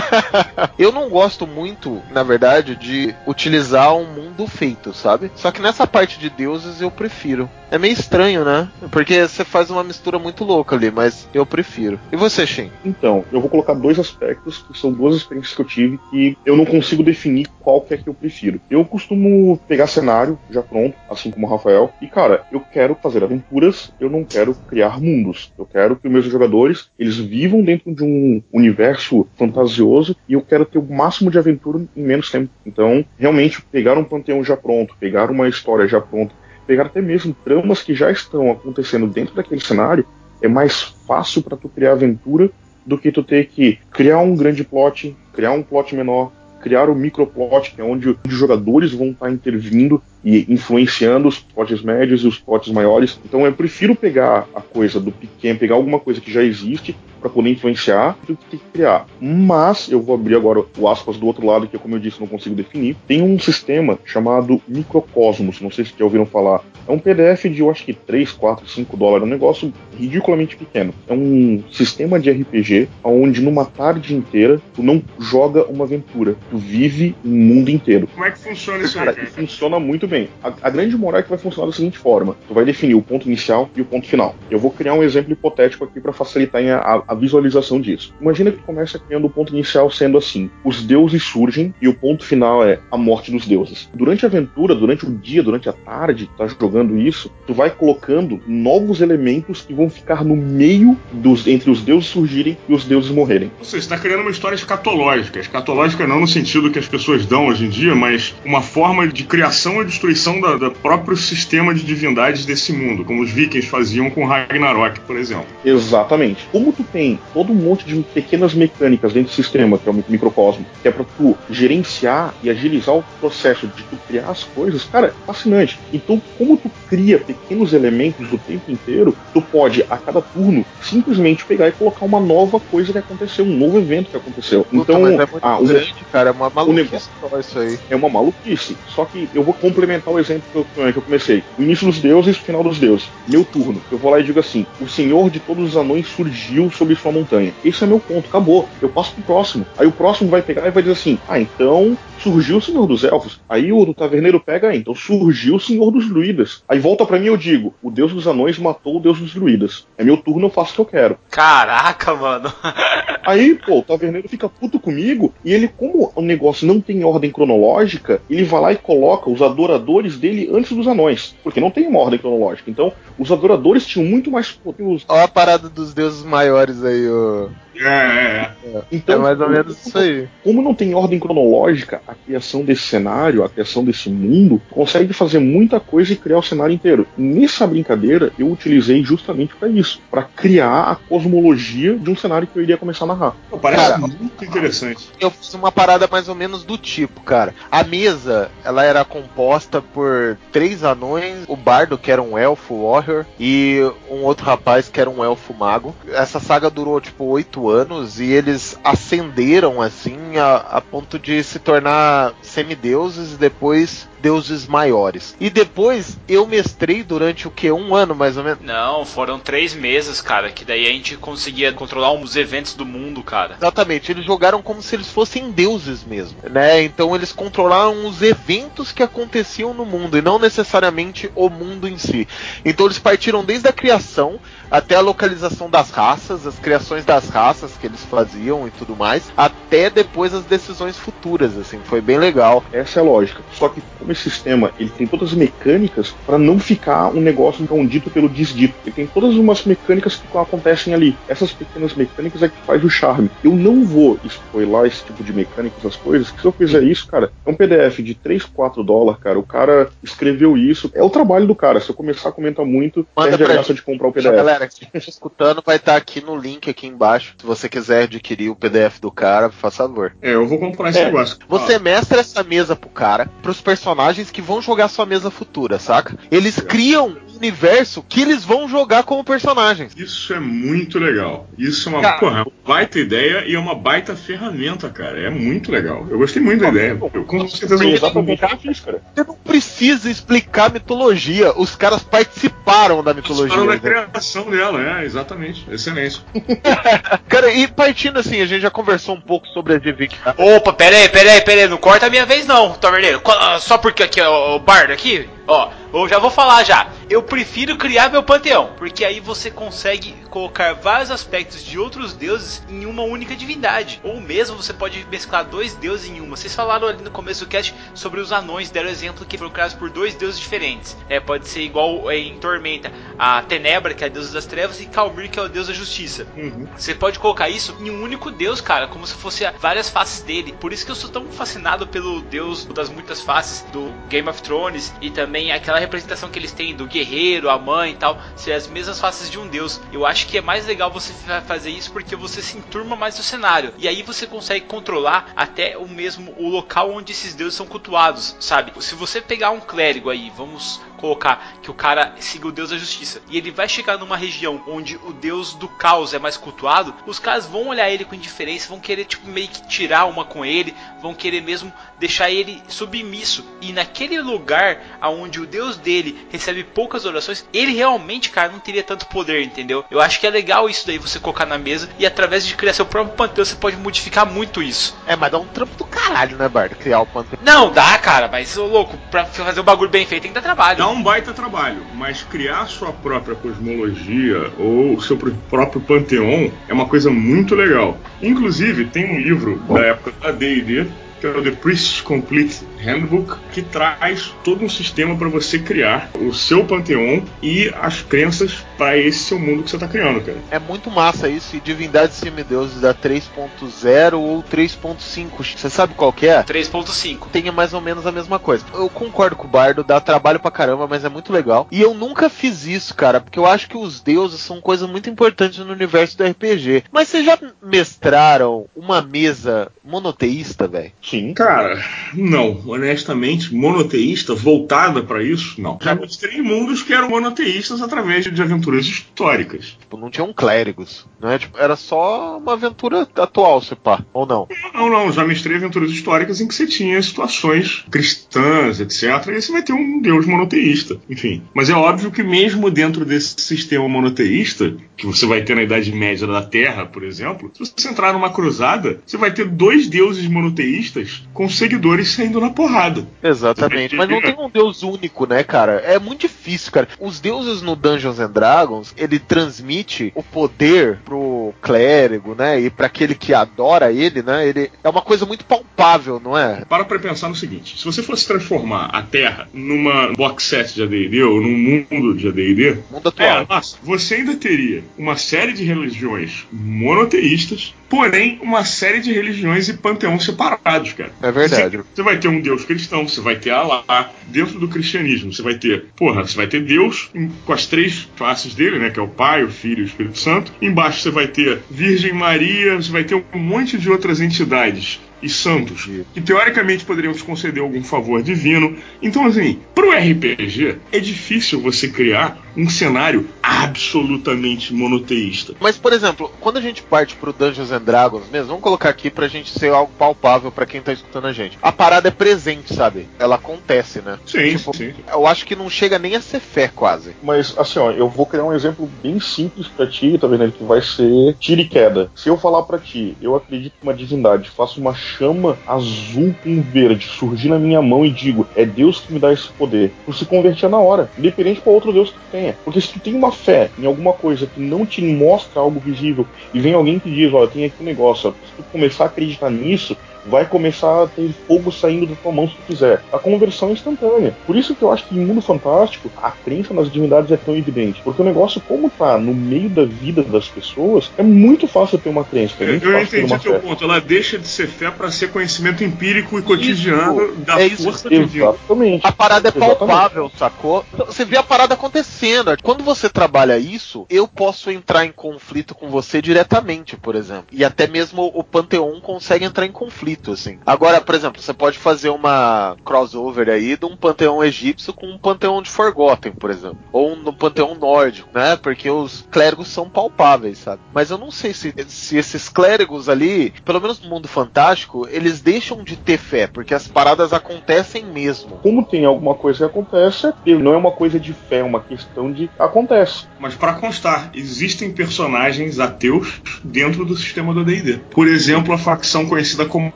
<laughs> eu não gosto muito, na verdade, de utilizar um mundo feito, sabe? Só que nessa parte de deuses eu prefiro. É meio estranho, né? Porque você faz uma mistura muito louca ali, mas eu prefiro. E você, Shin? Então, eu vou colocar dois aspectos, que são duas experiências que eu tive que eu não consigo definir qual que é que eu prefiro. Eu costumo pegar cenário já pronto, assim como o Rafael, e cara, eu quero fazer aventuras, eu não quero criar mundos. Eu quero que os meus jogadores, eles vivam dentro de um universo fantasioso e eu quero ter o máximo de aventura em menos tempo. Então, realmente, pegar um panteão já pronto, pegar uma história já pronta, pegar até mesmo tramas que já estão acontecendo dentro daquele cenário, é mais fácil para tu criar aventura do que tu ter que criar um grande plot, criar um plot menor, criar o microplot, que é onde os jogadores vão estar tá intervindo e influenciando os plots médios e os plots maiores. Então eu prefiro pegar a coisa do pequeno, pegar alguma coisa que já existe para poder influenciar do que criar. Mas eu vou abrir agora o aspas do outro lado, que como eu disse, não consigo definir. Tem um sistema chamado Microcosmos, não sei se já ouviram falar. É um PDF de eu acho que 3, 4, 5 dólares, um negócio ridiculamente pequeno. É um sistema de RPG onde numa tarde inteira tu não joga uma aventura, tu vive um mundo inteiro. Como é que funciona isso cara, aí? Cara? Funciona muito bem. A, a grande moral é que vai funcionar da seguinte forma: tu vai definir o ponto inicial e o ponto final. Eu vou criar um exemplo hipotético aqui para facilitar a, a visualização disso. Imagina que começa criando o ponto inicial sendo assim: os deuses surgem e o ponto final é a morte dos deuses. Durante a aventura, durante o dia, durante a tarde, tá jogando isso, tu vai colocando novos elementos que vão ficar no meio dos entre os deuses surgirem e os deuses morrerem. Você está criando uma história escatológica. Escatológica não no sentido que as pessoas dão hoje em dia, mas uma forma de criação e destruição da, da próprio sistema de divindades desse mundo, como os vikings faziam com Ragnarok, por exemplo. Exatamente. Como tu tem todo um monte de pequenas mecânicas dentro do sistema, que é o microcosmo, que é para tu gerenciar e agilizar o processo de tu criar as coisas, cara, é fascinante. Então, como tu cria pequenos elementos o tempo inteiro, tu pode, a cada turno, simplesmente pegar e colocar uma nova coisa que aconteceu, um novo evento que aconteceu. Puta, então, mas é muito ah, o- grande, cara. É uma maluquice negócio- isso aí. é uma maluquice. Só que eu vou complementar o exemplo que eu, que eu comecei. O início dos deuses o final dos deuses. Meu turno. Eu vou lá e digo assim: o senhor de todos os anões surgiu sobre sua montanha. Esse é meu ponto, acabou. Eu passo pro próximo. Aí o próximo vai pegar e vai dizer assim: ah, então surgiu o senhor dos elfos. Aí o do taverneiro pega, ah, então surgiu o senhor dos druidas. Aí volta pra mim e eu digo: o deus dos anões matou o deus dos druidas. É meu turno, eu faço o que eu quero. Caraca, mano. <laughs> Aí, pô, o taverneiro fica puto comigo e ele, como o negócio não tem ordem cronológica, ele vai lá e coloca os adoradores dele antes dos anões. Porque não tem uma ordem cronológica. Então, os adoradores tinham muito mais poder. os- Olha a parada dos deuses maiores aí, ô. É, é, é. Então, É mais ou menos isso aí. Como não tem ordem cronológica, a criação desse cenário, a criação desse mundo, consegue fazer muita coisa e criar o cenário inteiro. Nessa brincadeira, eu utilizei justamente para isso, para criar a cosmologia de um cenário que eu iria começar a narrar. Pô, parece Cara, muito interessante. Eu fiz uma parada mais ou menos do tipo, cara. A mesa, ela era composta por três anões, o bardo, que era um elfo warrior, e um outro rapaz, que era um elfo mago. Essa saga durou, tipo, oito anos, e eles ascenderam, assim, a, a ponto de se tornar semideuses e depois deuses maiores. E depois, eu mestrei durante o que? Um ano, mais ou menos? Não, foram três meses, cara, que daí a gente conseguia controlar os eventos do mundo, cara. Exatamente, eles jogaram como se eles fossem deuses mesmo, né? Então eles controlaram os eventos que aconteciam no mundo e não necessariamente o mundo em si. Então eles partiram desde a criação até a localização das raças, as criações das raças que eles faziam e tudo mais, até depois as decisões futuras, assim, foi bem legal. Essa é a lógica. Só que como esse sistema ele tem todas as mecânicas para não ficar um negócio então dito pelo desdito. Ele tem todas umas mecânicas que acontecem ali. Essas pequenas mecânicas é que faz o charme. Eu não vou spoiler esse tipo de mecânica, essas coisas, que se eu fizer isso, cara, é um PDF de 3, 4 dólares, cara. O cara escreveu isso. É o trabalho do cara. Se eu começar a comentar muito, Manda perde a graça de comprar o PDF. Galera, quem tá escutando vai estar aqui no link aqui embaixo. Se você quiser adquirir o PDF do cara, por favor. É, eu vou comprar esse É. negócio. Você Ah, mestra essa mesa pro cara, pros personagens que vão jogar sua mesa futura, saca? Eles criam um universo que eles vão jogar como personagens. Isso é muito legal. Isso é uma, Cara. porra, é uma baita ideia e é uma baita ferramenta, cara. É muito legal. Eu gostei muito da ideia. Eu com certeza vou eu fiz, cara. Você não precisa explicar mitologia, os caras participaram da mitologia. Participaram da né? criação dela, é, exatamente. Excelente. <laughs> Cara, e partindo assim, a gente já conversou um pouco sobre a Divic. Opa, pera aí, pera aí, pera aí, não corta a minha vez não, Taverneiro. Só porque aqui, ó, o Bardo aqui, ó, eu já vou falar já. Eu prefiro criar meu panteão, porque aí você consegue colocar vários aspectos de outros deuses em uma única divindade. Ou mesmo você pode mesclar dois deuses em uma. Vocês falaram ali no começo do cast sobre os anões, deram exemplo que foram criados por dois deuses diferentes. É, pode ser igual é, em Tormenta, a Tenebra, que é a deusa das trevas, e Calmir, que é o deus da justiça. Uhum. Você pode colocar isso em um único deus, cara, como se fosse várias faces dele. Por isso que eu sou tão fascinado pelo deus das muitas faces do Game of Thrones e também aquela representação que eles têm do guerreiro, a mãe e tal, ser as mesmas faces de um deus. Eu acho que é mais legal você fa- fazer isso porque você se enturma mais no cenário. E aí você consegue controlar até o mesmo o local onde esses deuses são cultuados, sabe? Se você pegar um clérigo aí, vamos colocar que o cara siga o deus da justiça e ele vai chegar numa região onde o deus do caos é mais cultuado, os caras vão olhar ele com indiferença, vão querer tipo meio que tirar uma com ele, vão querer mesmo deixar ele submisso. E naquele lugar aonde o deus dele recebe poucas orações, ele realmente, cara, não teria tanto poder, entendeu? Eu acho que é legal isso daí você colocar na mesa e através de criar seu próprio panteão você pode modificar muito isso. É, mas dá um trampo do caralho, né, Bard? Criar o panteão. Não, dá, cara, mas ô louco, pra fazer o bagulho bem feito tem que dar trabalho. Dá um baita trabalho, mas criar sua própria cosmologia ou seu pr- próprio panteão é uma coisa muito legal. Inclusive, tem um livro da época da D&D que é o The Priest's Complete Handbook, que traz todo um sistema para você criar o seu panteão e as crenças para esse seu mundo que você está criando, cara. É muito massa isso, e Divindades e Semideuses da 3.0 ou 3.5. Você sabe qual que é? 3.5. Tenha mais ou menos a mesma coisa. Eu concordo com o Bardo, dá trabalho pra caramba, mas é muito legal. E eu nunca fiz isso, cara, porque eu acho que os deuses são coisa muito importante no universo do RPG. Mas vocês já mestraram uma mesa monoteísta, velho? Sim. Cara, não. Honestamente, monoteísta, voltada para isso, não. Já mostrei mundos que eram monoteístas através de aventuras históricas. Tipo, não tinham clérigos, né? Tipo, era só uma aventura atual, se pá, ou não. Não, não, já mestrei aventuras históricas em que você tinha situações cristãs, etc. E aí você vai ter um deus monoteísta, enfim. Mas é óbvio que mesmo dentro desse sistema monoteísta, que você vai ter na Idade Média da Terra, por exemplo, se você entrar numa cruzada, você vai ter dois deuses monoteístas com seguidores saindo na porrada. Exatamente, mas não tem um deus único, né, cara? É muito difícil, cara. Os deuses no Dungeons and Dragons, ele transmite o poder pro clérigo, né? E pra aquele que adora ele, né? Ele é uma coisa muito palpável, não é? Para pra pensar no seguinte: se você fosse transformar a Terra numa box set de AD&D ou num mundo de AD&D, Mundo É, atual. nossa, você ainda teria uma série de religiões monoteístas, porém uma série de religiões e panteões separados, cara. É verdade. Você, você vai ter um Deus cristão, você vai ter Alá. Dentro do cristianismo, você vai ter, porra, você vai ter Deus com as três faces dele, né? Que é o Pai, o Filho e o Espírito Santo. Embaixo você vai ter Virgem Maria, você vai ter um monte de outras entidades e santos Entendi. que teoricamente poderiam te conceder algum favor divino. Então, assim, pro RPG é difícil você criar um cenário absolutamente monoteísta. Mas, por exemplo, quando a gente parte pro Dungeons and Dragons mesmo, vamos colocar aqui pra gente ser algo palpável pra quem tá escutando a gente. A parada é presente, sabe? Ela acontece, né? Sim, Tipo, sim. Eu acho que não chega nem a ser fé, quase. Mas assim, ó, eu vou criar um exemplo bem simples pra ti, tá vendo? Que vai ser tiro e queda. Se eu falar pra ti, eu acredito que uma divindade faça uma chama azul com verde surgir na minha mão e digo, é Deus que me dá esse poder tu se convertia na hora, independente qual outro Deus que tu tenha. Porque se tu tem uma fé em alguma coisa que não te mostra algo visível e vem alguém que diz, olha, tem aqui um negócio, se tu começar a acreditar nisso, vai começar a ter fogo saindo da tua mão se tu quiser. A conversão é instantânea. Por isso que eu acho que em Mundo Fantástico a crença nas divindades é tão evidente. Porque o negócio, como tá no meio da vida das pessoas, é muito fácil ter uma crença. É muito Eu fácil ter entendi uma teu fé. ponto. Ela deixa de ser fé para ser conhecimento empírico e cotidiano da é isso, força divina. Exatamente. A parada é Exatamente. palpável, sacou? Então, Você vê a parada acontecendo. Quando você trabalha isso, eu posso entrar em conflito com você diretamente, por exemplo. E até mesmo o Panteon consegue entrar em conflito, assim. Agora, por exemplo, você pode fazer uma crossover aí de um Panteão egípcio com um Panteão de Forgotten, por exemplo. Ou no Panteão nórdico, né? Porque os clérigos são palpáveis, sabe? Mas eu não sei se, se esses clérigos ali, pelo menos no mundo fantástico, eles deixam de ter fé, porque as paradas acontecem mesmo. Como tem alguma coisa que acontece, é não é uma coisa de fé, é uma questão de acontece. Mas para constar, existem personagens ateus dentro do sistema do D&D. Por exemplo, a facção conhecida como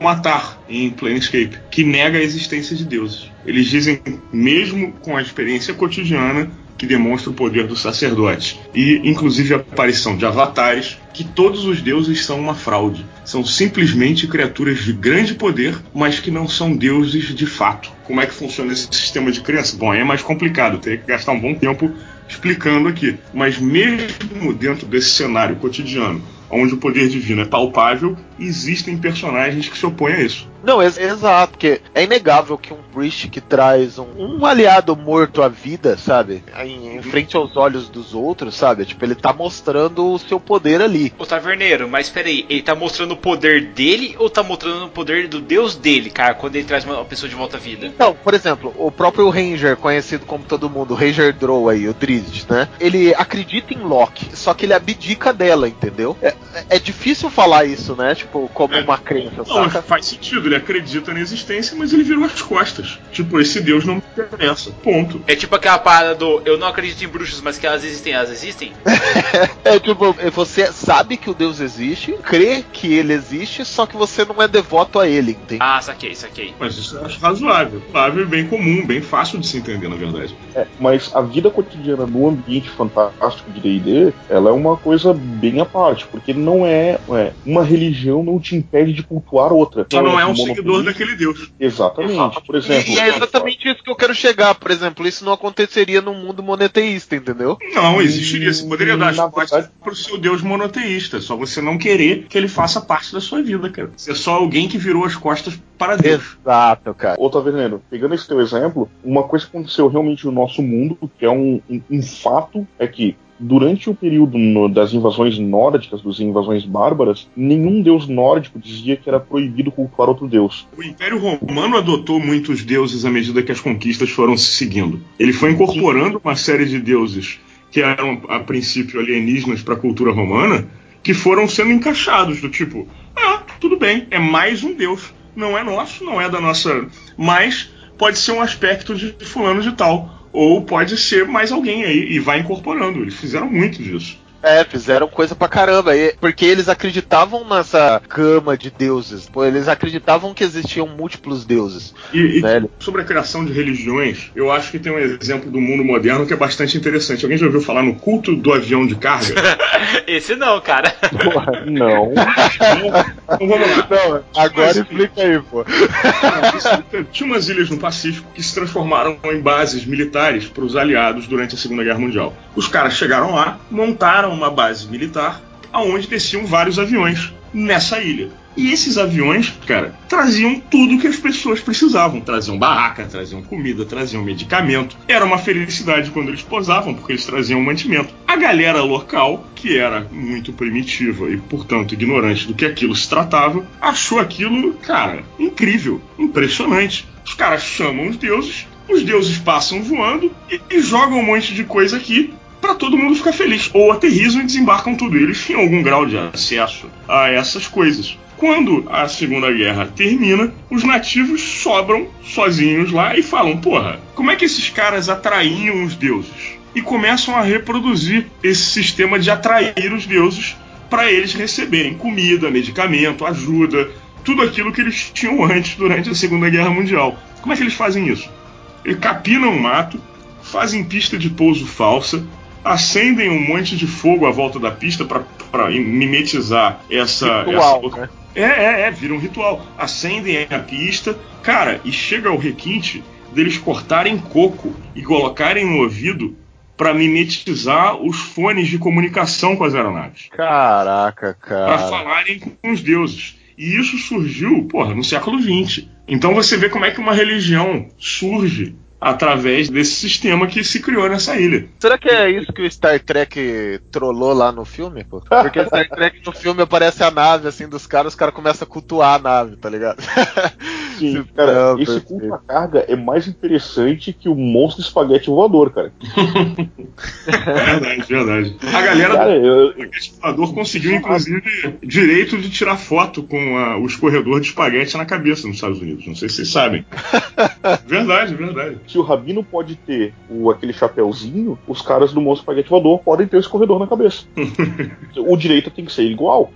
Matar em Planescape, que nega a existência de deuses. Eles dizem, mesmo com a experiência cotidiana, que demonstra o poder do sacerdote e inclusive a aparição de avatares, que todos os deuses são uma fraude. São simplesmente criaturas de grande poder, mas que não são deuses de fato. Como é que funciona esse sistema de crença? Bom, é mais complicado, teria que gastar um bom tempo explicando aqui. Mas mesmo dentro desse cenário cotidiano, onde o poder divino é palpável, existem personagens que se opõem a isso. Não, ex- exato, porque é inegável que um priest que traz um, um aliado morto à vida, sabe? Em, em frente aos olhos dos outros, sabe? Tipo, ele tá mostrando o seu poder ali. Ô Taverneiro, mas peraí, ele tá mostrando o poder dele ou tá mostrando o poder do deus dele, cara, quando ele traz uma pessoa de volta à vida? Então, por exemplo, o próprio Ranger, conhecido como todo mundo, o Ranger Drow aí, o Drizzt, né? Ele acredita em Loki, só que ele abdica dela, entendeu? É, é difícil falar isso, né? Tipo, como uma crença, Não, saca? faz sentido, ele acredita na existência, mas ele virou as costas. Tipo, esse Deus não me interessa. Ponto. É tipo aquela parada do eu não acredito em bruxas, mas que elas existem, elas existem? <laughs> É tipo, você sabe que o Deus existe, crê que ele existe, só que você não é devoto a ele, entende? Ah, saquei, saquei. Mas isso eu acho razoável. Razoável e bem comum, bem fácil de se entender, na verdade. É, mas a vida cotidiana no ambiente fantástico de D&D, ela é uma coisa bem à parte, porque não é, é, uma religião não te impede de cultuar outra. Só não é um seguidor daquele Deus. Exatamente. Por exemplo, E, e é exatamente isso que eu quero chegar, por exemplo, isso não aconteceria num mundo monoteísta, entendeu? Não, existiria. Você poderia dar as costas verdade- pro seu Deus monoteísta. Só você não querer que ele faça parte da sua vida, cara. Você é só alguém que virou as costas para Deus. Exato, cara. Ô, Taverneiro, pegando esse teu exemplo, uma coisa que aconteceu realmente no nosso mundo, que é um, um- um fato, é que durante o período no- das invasões nórdicas, das invasões bárbaras, nenhum deus nórdico dizia que era proibido cultuar outro deus. O Império Romano adotou muitos deuses à medida que as conquistas foram se seguindo. Ele foi incorporando uma série de deuses que eram, a princípio, alienígenas para a cultura romana, que foram sendo encaixados, do tipo, ah, tudo bem, é mais um deus. Não é nosso, não é da nossa. Mas pode ser um aspecto de fulano de tal. Ou pode ser mais alguém aí, e vai incorporando. Eles fizeram muito disso. É, fizeram coisa pra caramba. e- Porque eles acreditavam nessa gama de deuses. Pô, eles acreditavam que existiam múltiplos deuses. E, e Velho. sobre a criação de religiões, eu acho que tem um exemplo do mundo moderno que é bastante interessante. Alguém já ouviu falar no culto do avião de carga? <laughs> Esse não, cara. Porra, não. <laughs> então vamos lá. Não, agora Mas- explica aí, pô. Tinha umas ilhas no Pacífico que se transformaram em bases militares para os aliados durante a Segunda Guerra Mundial. Os caras chegaram lá, montaram uma base militar aonde desciam vários aviões nessa ilha. E esses aviões, cara, traziam tudo que as pessoas precisavam. Traziam barraca, traziam comida, traziam medicamento. Era uma felicidade quando eles posavam, porque eles traziam mantimento. A galera local, que era muito primitiva e, portanto, ignorante do que aquilo se tratava, achou aquilo, cara, incrível, impressionante. Os caras chamam os deuses, os deuses passam voando e, e jogam um monte de coisa aqui para todo mundo ficar feliz. Ou aterrizam e desembarcam tudo. Eles tinham algum grau de acesso a essas coisas. Quando a Segunda Guerra termina, os nativos sobram sozinhos lá e falam: porra, como é que esses caras atraíam os deuses? E começam a reproduzir esse sistema de atrair os deuses para eles receberem comida, medicamento, ajuda, tudo aquilo que eles tinham antes durante a Segunda Guerra Mundial. Como é que eles fazem isso? Eles capinam o mato, fazem pista de pouso falsa, acendem um monte de fogo à volta da pista para mimetizar essa. Ritual, essa... né? É, é, é, vira um ritual. Acendem a pista, cara, e chega o requinte deles cortarem coco e colocarem no ouvido para mimetizar os fones de comunicação com as aeronaves. Caraca, Para cara. falarem com os deuses. E isso surgiu, porra, no século XX. Então você vê como é que uma religião surge através desse sistema que se criou nessa ilha. Será que é isso que o Star Trek trollou lá no filme, pô? Porque o Star Trek no filme aparece a nave assim dos caras, os caras começam a cultuar a nave, tá ligado? <laughs> Sim, Não, cara, esse culto à carga é mais interessante que o monstro espaguete voador, cara. <laughs> Verdade, verdade. A galera Cara, eu, do voador conseguiu, inclusive, direito de tirar foto com a- o escorredor de espaguete na cabeça nos Estados Unidos. Não sei se vocês sabem. <laughs> Verdade, verdade. Se o Rabino pode ter o, aquele chapéuzinho, os caras do monstro espaguete voador podem ter esse corredor na cabeça. <laughs> o direito tem que ser igual.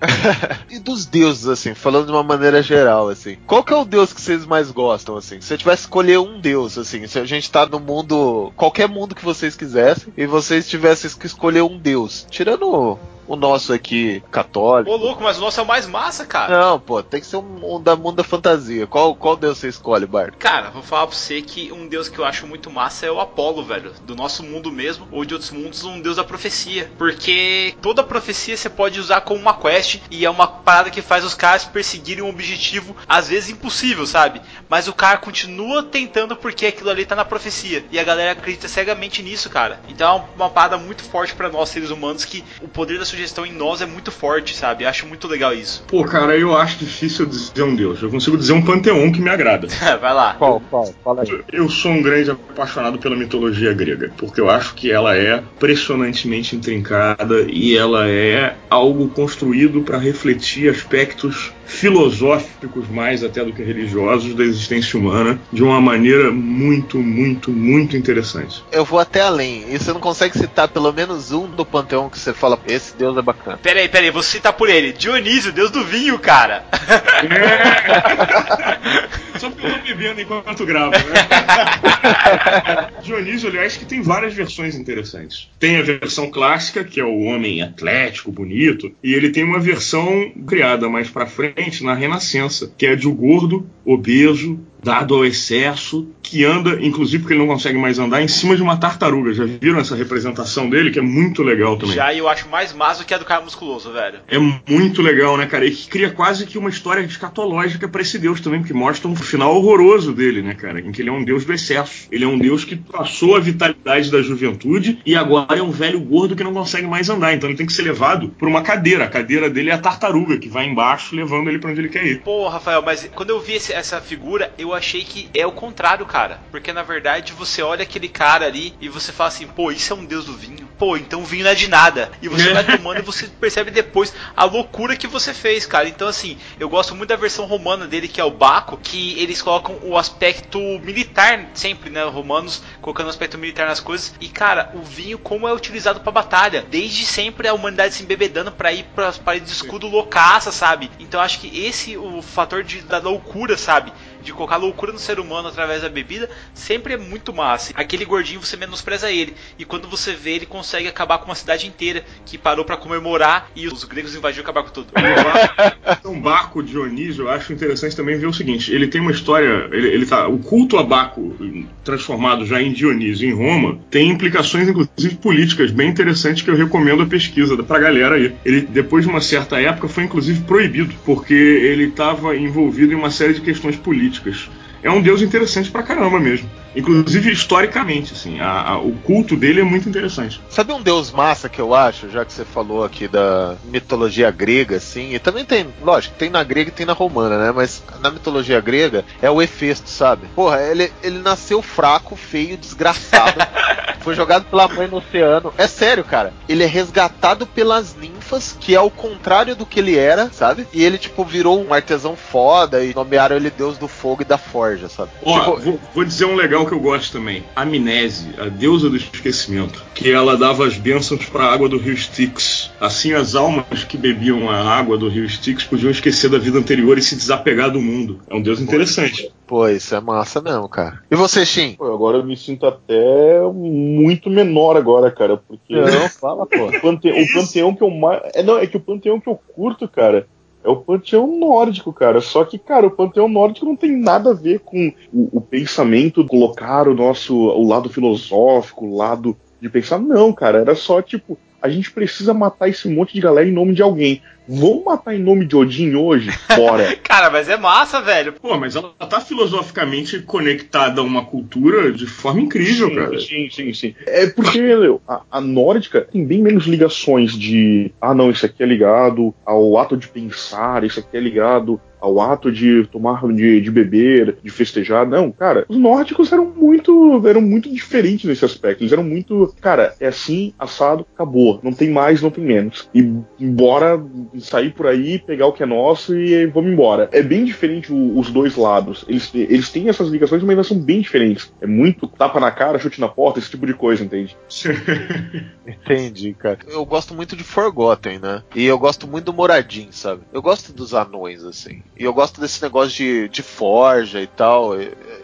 E dos deuses, assim, falando de uma maneira geral, assim, qual que é o deus que vocês mais gostam, assim? Se você tivesse que escolher um deus, assim, se a gente tá no mundo, qualquer mundo que vocês quisessem, e vocês tivessem que escolher um deus, tirando o nosso aqui, católico. Ô, louco, mas o nosso é o mais massa, cara. Não, pô, tem que ser um, um da mundo da fantasia. Qual, qual deus você escolhe, Bart? Cara, vou falar pra você que um deus que eu acho muito massa é o Apolo, velho. Do nosso mundo mesmo, ou de outros mundos, um deus da profecia. Porque toda profecia você pode usar como uma quest e é uma parada que faz os caras perseguirem um objetivo, às vezes impossível, sabe? Mas o cara continua tentando porque aquilo ali tá na profecia. E a galera acredita cegamente nisso, cara. Então é uma parada muito forte pra nós, seres humanos, que o poder da sugestão em nós é muito forte, sabe? Eu acho muito legal isso. Pô, cara, eu acho difícil dizer um deus. Eu consigo dizer um panteão que me agrada. <laughs> Vai lá. Qual, qual? Fala aí. Eu sou um grande apaixonado pela mitologia grega, porque eu acho que ela é impressionantemente intrincada e ela é algo construído para refletir aspectos filosóficos mais até do que religiosos da existência humana de uma maneira muito, muito, muito interessante. Eu vou até além. E você não consegue citar pelo menos um do panteão que você fala, esse deus é bacana. Pera aí, pera aí, vou citar por ele. Dionísio, deus do vinho, cara. <laughs> <laughs> Só porque eu tô bebendo enquanto gravo, né? <laughs> Dionísio, aliás, que tem várias versões interessantes. Tem a versão clássica, que é o homem atlético, bonito, e ele tem uma versão criada mais pra frente, na Renascença, que é de o gordo, obeso, dado ao excesso, que anda, inclusive porque ele não consegue mais andar, em cima de uma tartaruga. Já viram essa representação dele, que é muito legal também. Já eu acho mais massa do que a do cara musculoso, velho. É muito legal, né, cara? E que cria quase que uma história escatológica pra esse deus também, porque mostra um final horroroso dele, né, cara? Em que ele é um deus do excesso. Ele é um deus que passou a vitalidade da juventude e agora é um velho gordo que não consegue mais andar. Então ele tem que ser levado por uma cadeira. A cadeira dele é a tartaruga, que vai embaixo levando ele pra onde ele quer ir. Pô, Rafael, mas quando eu vi esse- essa figura, eu achei que é o contrário, cara. Porque na verdade você olha aquele cara ali e você fala assim, pô, isso é um deus do vinho. Pô, então o vinho não é de nada. E você <laughs> vai tomando e você percebe depois a loucura que você fez, cara. Então, assim, eu gosto muito da versão romana dele, que é o Baco, que eles colocam o aspecto militar sempre, né? Romanos colocando o aspecto militar nas coisas. E, cara, o vinho, como é utilizado pra batalha. Desde sempre a humanidade se embebedando pra ir pras paredes de escudo loucaça, sabe? Então, acho que esse, o fator de, da loucura, sabe? De colocar loucura no ser humano através da bebida, sempre é muito massa. Aquele gordinho você menospreza ele, e quando você vê, ele consegue acabar com uma cidade inteira que parou pra comemorar e os gregos invadiram e acabaram com tudo. Então, Baco Dionísio, eu acho interessante também ver o seguinte: ele tem uma história. Ele, ele tá, o culto a Baco, transformado já em Dionísio em Roma, tem implicações, inclusive políticas, bem interessantes que eu recomendo a pesquisa pra galera aí. Ele, depois de uma certa época, foi inclusive proibido, porque ele estava envolvido em uma série de questões políticas. É um deus interessante pra caramba mesmo. Inclusive historicamente, assim, a- a- o culto dele é muito interessante. Sabe um deus massa que eu acho, já que você falou aqui da mitologia grega, assim, e também tem, lógico, tem na grega e tem na romana, né? Mas na mitologia grega é o Hefesto, sabe? Porra, ele, ele nasceu fraco, feio, desgraçado, <laughs> foi jogado pela mãe no oceano. É sério, cara. Ele é resgatado pelas ninfas, que é o contrário do que ele era, sabe? E ele, tipo, virou um artesão foda e nomearam ele deus do fogo e da forja, sabe? Ó, Tipo, vou, vou dizer um legal que eu gosto também. Amnese, a deusa do esquecimento, que ela dava as bênçãos pra água do rio Styx. Assim, as almas que bebiam a água do rio Styx podiam esquecer da vida anterior e se desapegar do mundo. É um deus interessante. Pô, isso é massa mesmo, cara. E você, Shin? Pô, agora eu me sinto até muito menor agora, cara, porque Não, fala, pô. o, pante- o panteão que eu mais. É, não, é que o panteão que eu curto, cara, é o panteão nórdico, cara. Só que, cara, o panteão nórdico não tem nada a ver com o, o pensamento, colocar o nosso. o lado filosófico, o lado de pensar. Não, cara, era só tipo. A gente precisa matar esse monte de galera em nome de alguém. Vamos matar em nome de Odin hoje? Bora. <laughs> Cara, mas é massa, velho. Pô, mas ela tá filosoficamente conectada a uma cultura de forma incrível, sim, cara. Sim, sim, sim. É porque meu, a, a nórdica tem bem menos ligações de. Ah, não, isso aqui é ligado ao ato de pensar, isso aqui é ligado ao ato de tomar, de, de beber, de festejar. Não, cara, os nórdicos eram muito, eram muito diferentes nesse aspecto. Eles eram muito, cara, é assim, assado, acabou. Não tem mais, não tem menos. E bora sair por aí, pegar o que é nosso e vamos embora. É bem diferente o- os dois lados. Eles, eles têm essas ligações, mas elas são bem diferentes. É muito tapa na cara, chute na porta, esse tipo de coisa, entende? <laughs> Entendi, cara. Eu gosto muito de Forgotten, né? E eu gosto muito do Moradin, sabe? Eu gosto dos anões, assim. E eu gosto desse negócio de, de forja e tal.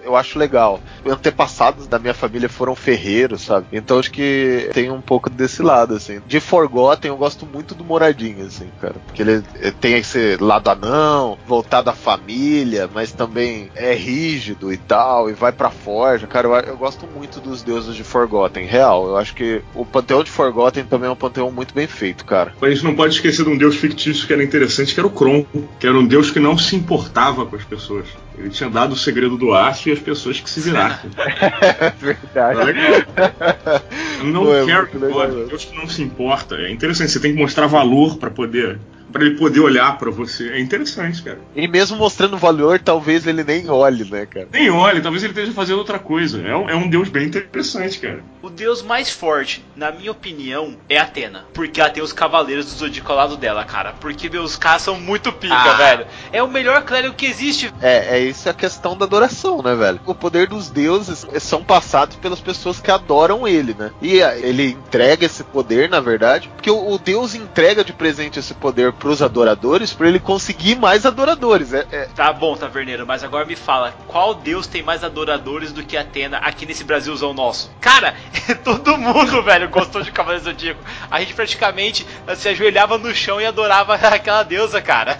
Eu, acho legal. Antepassados da minha família foram ferreiros, sabe? Então acho que tem um pouco desse lado, assim. De Forgotten, eu gosto muito do Moradin, assim, cara. Porque ele tem esse lado anão, voltado à família, mas também é rígido e tal, e vai pra forja. Cara, eu, eu gosto muito dos deuses de Forgotten, real. Eu acho que o panteão de Forgotten também é um panteão muito bem feito, cara. A gente não pode esquecer de um deus fictício que era interessante, que era o Kron, que era um deus que não se importava com as pessoas. Ele tinha dado o segredo do aço e as pessoas que se virassem. <laughs> É verdade. Tá. Não Pô, é care mesmo. Deus que não se importa. É interessante, você tem que mostrar valor pra poder. Para ele poder olhar pra você. É interessante, cara. E mesmo mostrando valor, talvez ele nem olhe, né, cara? Nem olhe, talvez ele esteja fazendo outra coisa. É um, é um deus bem interessante, cara. O deus mais forte, na minha opinião, é Atena. Porque ela tem os cavaleiros do Zodíaco ao lado dela, cara. Porque meus caras são muito pica, Ah. velho. É o melhor clérigo que existe. É, é isso a questão da adoração, né, velho? O poder dos deuses são passados pelas pessoas que adoram ele, né? E a- ele entrega esse poder, na verdade, porque o, o deus entrega de presente esse poder pros adoradores pra ele conseguir mais adoradores. É, é- Tá bom, Taverneiro, mas agora me fala, qual deus tem mais adoradores do que Atena aqui nesse Brasilzão nosso? Cara, <laughs> todo mundo, velho, gostou de Cavaleiro Zodíaco. A gente praticamente se ajoelhava no chão e adorava <laughs> aquela deusa, cara.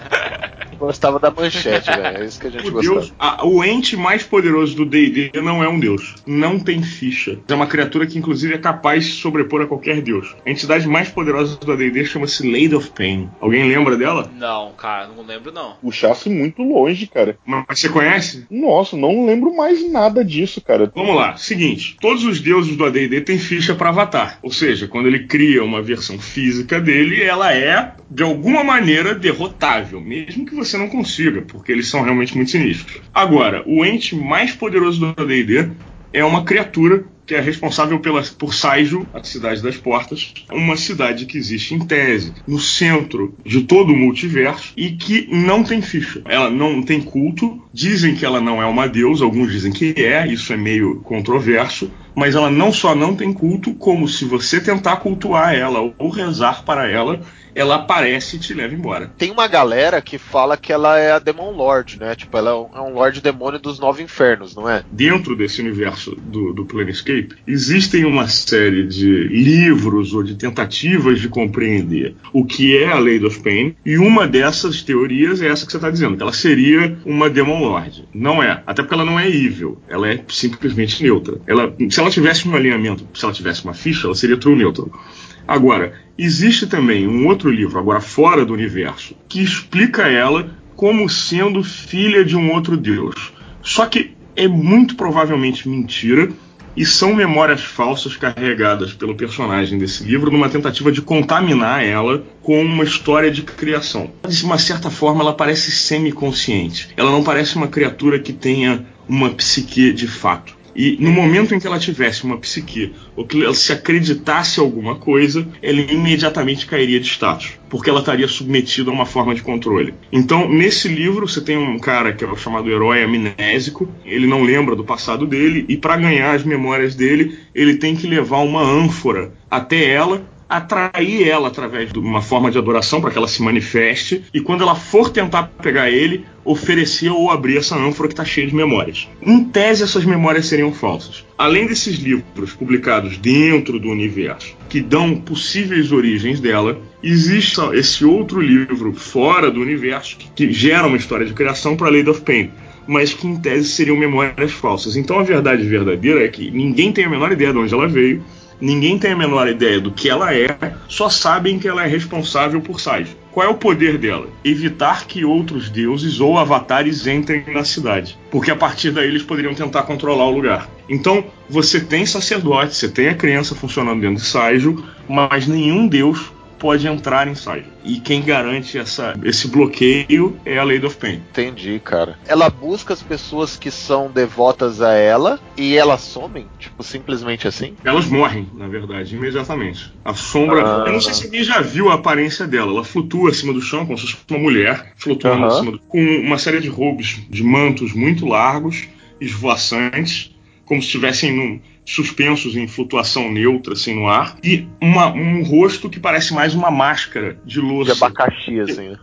Gostava da manchete, <laughs> velho. É isso que a gente O, gostava. deus, a- o ente mais poderoso do D&D não é um deus. Não tem ficha. É uma criatura que, inclusive, é capaz de se sobrepor a qualquer deus. A entidade mais poderosa do D&D chama-se Lady of Pain. Alguém lembra dela? Não, cara, não lembro não. Puxasse muito longe, cara. Mas você conhece? Nossa, não lembro mais nada disso, cara. Vamos lá, seguinte, todos os deuses do AD&D têm ficha para avatar, ou seja, quando ele cria uma versão física dele, ela é de alguma maneira derrotável, mesmo que você não consiga, porque eles são realmente muito sinistros. Agora, o ente mais poderoso do AD&D é uma criatura que é responsável pela, por Saijo, a cidade das portas, uma cidade que existe em tese no centro de todo o multiverso e que não tem ficha. Ela não tem culto, dizem que ela não é uma deusa, alguns dizem que é, isso é meio controverso, mas ela não só não tem culto, como se você tentar cultuar ela ou rezar para ela, ela aparece e te leva embora. Tem uma galera que fala que ela é a Demon Lord, né? Tipo, ela é um, é um Lorde Demônio dos Nove Infernos, não é? dentro desse universo do, do Planescape, existem uma série de livros ou de tentativas de compreender o que é a Lady of Pain, e uma dessas teorias é essa que você está dizendo, que ela seria uma Demon Lord. Não é, até porque ela não é evil, ela é simplesmente neutra. Ela, se ela tivesse um alinhamento, se ela tivesse uma ficha, ela seria true neutral. Agora, existe também um outro livro, agora fora do universo, que explica ela como sendo filha de um outro deus. Só que é muito provavelmente mentira e são memórias falsas carregadas pelo personagem desse livro numa tentativa de contaminar ela com uma história de criação. De uma certa forma, ela parece semiconsciente. Ela não parece uma criatura que tenha uma psique de fato. E no momento em que ela tivesse uma psique, ou que ela se acreditasse alguma coisa, ela imediatamente cairia de status, porque ela estaria submetida a uma forma de controle. Então, nesse livro, você tem um cara que é o chamado herói amnésico, ele não lembra do passado dele, e para ganhar as memórias dele, ele tem que levar uma ânfora até ela, atrair ela através de uma forma de adoração para que ela se manifeste e quando ela for tentar pegar ele, oferecer ou abrir essa ânfora que está cheia de memórias. Em tese, essas memórias seriam falsas. Além desses livros publicados dentro do universo, que dão possíveis origens dela, existe esse outro livro fora do universo que, gera uma história de criação para Lady of Pain mas que em tese seriam memórias falsas. Então a verdade verdadeira é que ninguém tem a menor ideia de onde ela veio, ninguém tem a menor ideia do que ela é, só sabem que ela é responsável por Sage. Qual é o poder dela? Evitar que outros deuses ou avatares entrem na cidade, porque a partir daí eles poderiam tentar controlar o lugar. Então, você tem sacerdote, você tem a criança funcionando dentro de Saijo, mas nenhum deus pode entrar em Saijo. E quem garante essa, esse bloqueio é a Lady of Pain. Entendi, cara. Ela busca as pessoas que são devotas a ela e elas somem, tipo, simplesmente assim? Elas morrem, na verdade, imediatamente. A sombra. Ah. Eu não sei se alguém já viu a aparência dela. Ela flutua acima do chão, como se fosse uma mulher, flutuando uhum. acima do... com uma série de roubos, de mantos muito largos, esvoaçantes, como se estivessem num suspensos em flutuação neutra, assim, no ar, e uma, um rosto que parece mais uma máscara de louça. De abacaxi, assim. Né?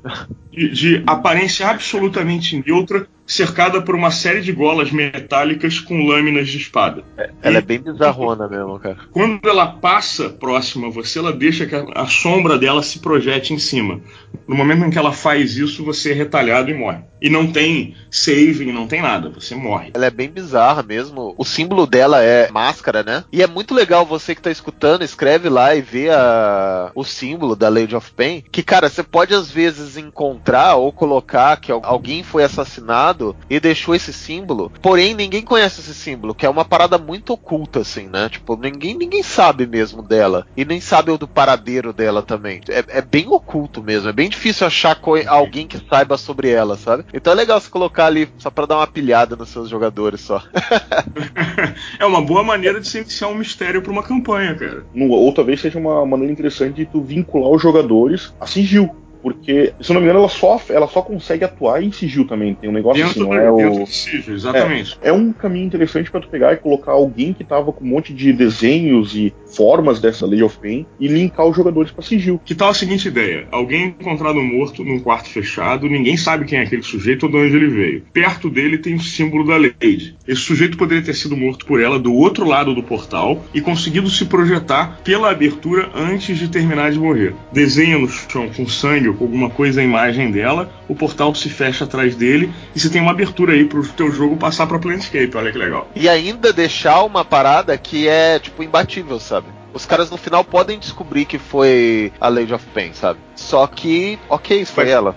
De, de aparência absolutamente neutra, cercada por uma série de golas metálicas com lâminas de espada. É, ela e, é bem bizarrona mesmo, cara. Quando ela passa próxima a você, ela deixa que a, a, sombra dela se projete em cima. No momento em que ela faz isso, você é retalhado e morre. E não tem saving, não tem nada, você morre. Ela é bem bizarra mesmo. O símbolo dela é máscara, né? E é muito legal você que tá escutando, escreve lá e vê a, o símbolo da Lady of Pain. Que, cara, você pode às vezes encontrar ou colocar que alguém foi assassinado e deixou esse símbolo. Porém, ninguém conhece esse símbolo, que é uma parada muito oculta, assim, né? Tipo, ninguém, ninguém sabe mesmo dela. E nem sabe o do paradeiro dela também. É, é bem oculto mesmo. É bem difícil achar alguém que saiba sobre ela, sabe? Então é legal você colocar ali só pra dar uma pilhada nos seus jogadores só. <laughs> é uma boa maneira de se iniciar um mistério pra uma campanha, cara. Ou talvez seja uma maneira interessante de tu vincular os jogadores a sigil porque, se não me engano, ela só, ela só consegue atuar em sigil também. Tem um negócio dentro assim, não é o. Sigil, exatamente. É, é, um caminho interessante para tu pegar e colocar alguém que tava com um monte de desenhos e formas dessa Lady of Pain e linkar os jogadores para sigil. Que tal a seguinte ideia? Alguém encontrado morto num quarto fechado, ninguém sabe quem é aquele sujeito ou de onde ele veio. Perto dele tem o símbolo da Lady. Esse sujeito poderia ter sido morto por ela do outro lado do portal e conseguido se projetar pela abertura antes de terminar de morrer. Desenha no chão com sangue ou com alguma coisa a imagem dela, o portal se fecha atrás dele e você tem uma abertura aí pro teu jogo passar pra Planescape, olha que legal. E ainda deixar uma parada que é, tipo, imbatível, sabe? Os caras no final podem descobrir que foi a Lady of Pain, sabe? Só que, ok, foi Mas, ela.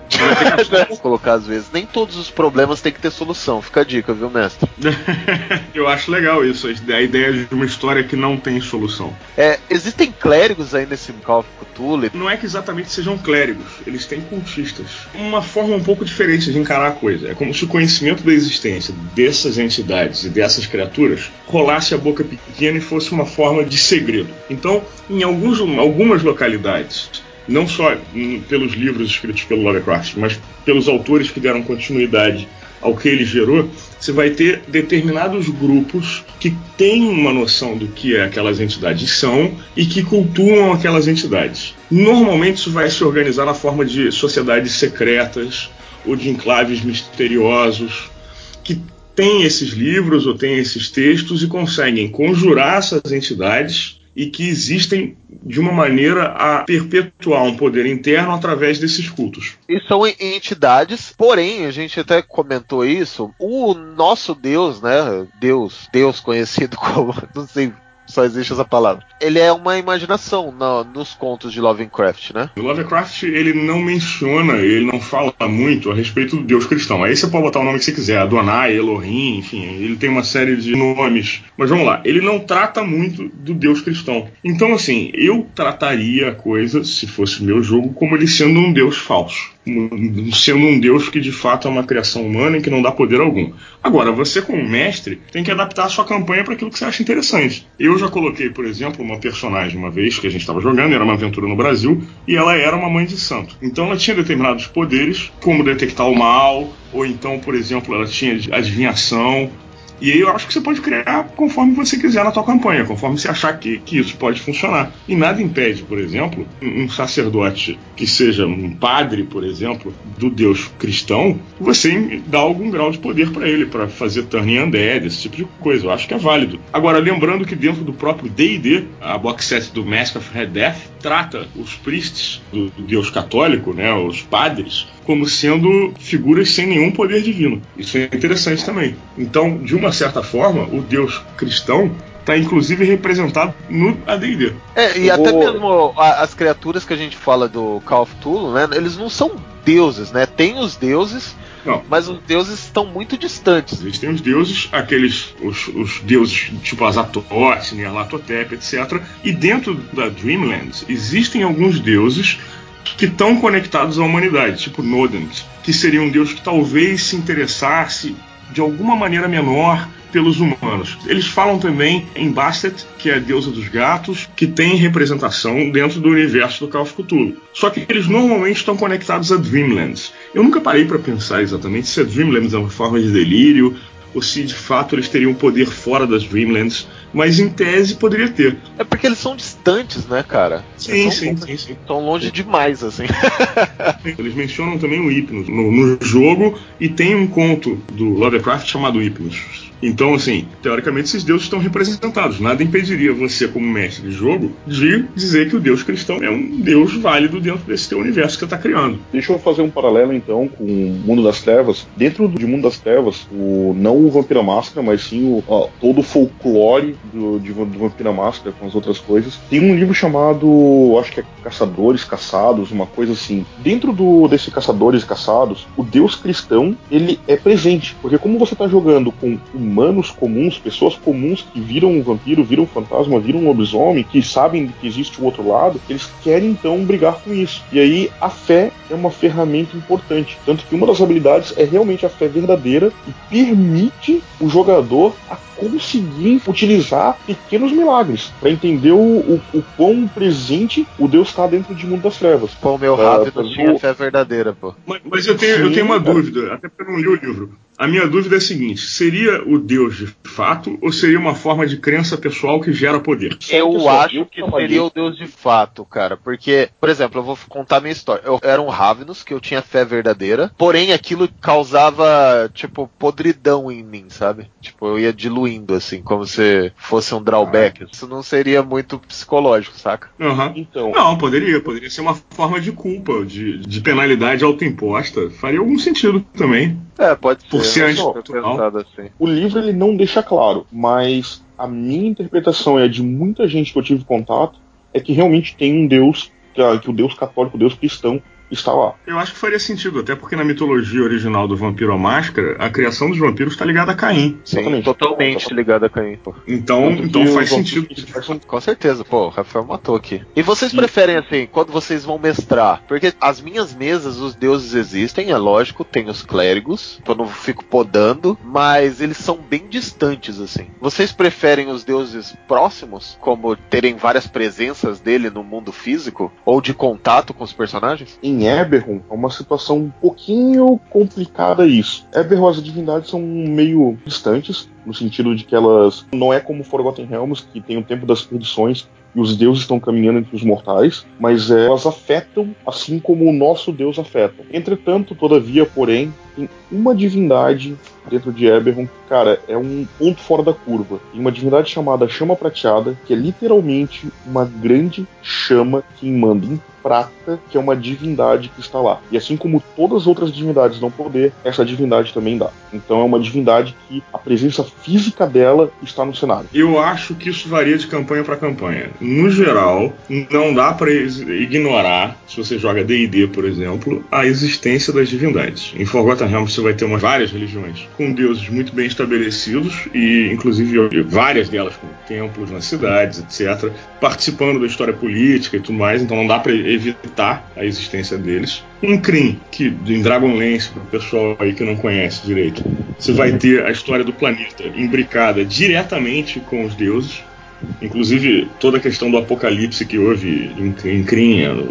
<laughs> Colocar às vezes. Nem todos os problemas têm que ter solução. Fica a dica, viu, mestre? <laughs> Eu acho legal isso, a ideia de uma história que não tem solução. É, existem clérigos aí nesse Call of Cthulhu? Não é que exatamente sejam clérigos, eles têm cultistas. Uma forma um pouco diferente de encarar a coisa. É como se o conhecimento da existência dessas entidades e dessas criaturas rolasse a boca pequena e fosse uma forma de segredo. Então, em alguns, algumas localidades, não só pelos livros escritos pelo Lovecraft, mas pelos autores que deram continuidade ao que ele gerou, você vai ter determinados grupos que têm uma noção do que aquelas entidades são e que cultuam aquelas entidades. Normalmente isso vai se organizar na forma de sociedades secretas ou de enclaves misteriosos que têm esses livros ou têm esses textos e conseguem conjurar essas entidades e que existem de uma maneira a perpetuar um poder interno através desses cultos. E são entidades, porém, a gente até comentou isso, o nosso Deus, né, Deus, Deus conhecido <laughs> como, não sei só existe essa palavra. Ele é uma imaginação no, nos contos de Lovecraft, né? O Lovecraft, ele não menciona, ele não fala muito a respeito do Deus cristão. Aí você pode botar o nome que você quiser, Adonai, Elohim, enfim, ele tem uma série de nomes. Mas vamos lá, ele não trata muito do Deus cristão. Então, assim, eu trataria a coisa, se fosse meu jogo, como ele sendo um Deus falso sendo um deus que de fato é uma criação humana e que não dá poder algum. Agora, você como mestre tem que adaptar a sua campanha para aquilo que você acha interessante. Eu já coloquei, por exemplo, uma personagem uma vez que a gente estava jogando, era uma aventura no Brasil, e ela era uma mãe de santo. Então ela tinha determinados poderes, como detectar o mal, ou então, por exemplo, ela tinha adivinhação, E aí eu acho que você pode criar conforme você quiser na tua campanha, conforme você achar que, que isso pode funcionar. E nada impede, por exemplo, um sacerdote que seja um padre, por exemplo, do Deus cristão, você dar algum grau de poder para ele, para fazer turning undead, esse tipo de coisa. Eu acho que é válido. Agora, lembrando que dentro do próprio D&D, a box set do Mask of Red Death trata os priests do Deus católico, né, os padres, como sendo figuras sem nenhum poder divino. Isso é interessante também. Então, de uma certa forma, o Deus cristão está inclusive representado no AD&D. É, e até mesmo as criaturas que a gente fala do Call of Cthulhu, né, eles não são deuses, né? Tem os deuses, não. Mas os deuses estão muito distantes. A gente tem os deuses, aqueles. os, os deuses tipo Azatoth, Nyarlathotep, etc. E dentro da Dreamlands existem alguns deuses que estão conectados à humanidade, tipo Nodent, que seria um deus que talvez se interessasse de alguma maneira menor pelos humanos. Eles falam também em Bastet, que é a deusa dos gatos, que tem representação dentro do universo do Call of Cthulhu. Só que eles normalmente estão conectados a Dreamlands. Eu nunca parei para pensar exatamente se a Dreamlands é uma forma de delírio ou se de fato eles teriam poder fora das Dreamlands, mas em tese poderia ter. É porque eles são distantes, né, cara? Sim, sim, sim, sim. Estão longe demais, assim. <laughs> eles mencionam também o Hypnos no, no jogo e tem um conto do Lovecraft chamado Hypnos então, assim, teoricamente esses deuses estão representados. Nada impediria você, como mestre de jogo, de dizer que o deus cristão é um deus válido dentro desse teu universo que você está criando. Deixa eu fazer um paralelo, então, com o Mundo das Trevas. Dentro de Mundo das Trevas, o, não o Vampira Máscara, mas sim o, ó, todo o folclore do, de, do Vampira Máscara com as outras coisas. Tem um livro chamado, acho que é Caçadores, Caçados, uma coisa assim. Dentro do, desse Caçadores Caçados, o deus cristão, ele é presente. Porque como você está jogando com o humanos comuns, pessoas comuns que viram um vampiro, viram um fantasma, viram um lobisomem, que sabem que existe o outro lado, eles querem então brigar com isso. E aí a fé é uma ferramenta importante. Tanto que uma das habilidades é realmente a fé verdadeira e permite o jogador a conseguir utilizar pequenos milagres para entender o, o, o, quão presente o Deus está dentro de mundo das trevas. Pô, meu rápido uh, tinha fé verdadeira, pô. Mas, mas eu, tenho, Sim, eu tenho uma dúvida, até porque eu não li o livro. A minha dúvida é a seguinte: seria o Deus de fato ou seria uma forma de crença pessoal que gera poder? Eu acho que seria o Deus de fato, cara. Porque, por exemplo, eu vou contar minha história. Eu era um Ravenous que eu tinha fé verdadeira, porém aquilo causava, tipo, podridão em mim, sabe? Tipo, eu ia diluindo, assim, como se fosse um drawback. Ah. Isso não seria muito psicológico, saca? Uhum. Então. Não, poderia. Poderia ser uma forma de culpa, de, de penalidade autoimposta. Faria algum sentido também. É, pode ser. Por assim. O livro ele não deixa claro, mas a minha interpretação é de muita gente que eu tive contato é que realmente tem um Deus, que, que o Deus católico, o Deus cristão, está lá. Eu acho que faria sentido, até porque na mitologia original do Vampiro à Máscara, a criação dos vampiros está ligada a Caim. Sim, totalmente ligada a Caim. Pô. Então, então faz sentido. Com certeza, pô, o Rafael matou aqui. E vocês Sim. preferem assim, quando vocês vão mestrar? Porque as minhas mesas, os deuses existem, é lógico, tem os clérigos, eu não fico podando, mas eles são bem distantes, assim. Vocês preferem os deuses próximos, como terem várias presenças dele no mundo físico, ou de contato com os personagens? Em em Eberron é uma situação um pouquinho complicada isso. Eberron, as divindades são meio distantes, no sentido de que elas não é como Forgotten Realms, que tem o tempo das perdições e os deuses estão caminhando entre os mortais, mas é, elas afetam assim como o nosso Deus afeta. Entretanto, todavia, porém, tem uma divindade dentro de Eberron, cara, é um ponto fora da curva. Tem uma divindade chamada Chama Prateada, que é literalmente uma grande chama que manda em prata, que é uma divindade que está lá. E assim como todas as outras divindades dão poder, essa divindade também dá. Então é uma divindade que a presença física dela está no cenário. Eu acho que isso varia de campanha para campanha. No geral, não dá para ignorar, se você joga D&D, por exemplo, a existência das divindades. Em Forgotten Realms você vai ter umas várias religiões com deuses muito bem estabelecidos e inclusive várias delas com templos nas cidades, etc, participando da história política e tudo mais, então não dá para evitar a existência deles. Em Kryn, que em Dragonlance, para o pessoal aí que não conhece direito, você vai ter a história do planeta imbricada diretamente com os deuses. Inclusive, toda a questão do apocalipse que houve em, em Kryn,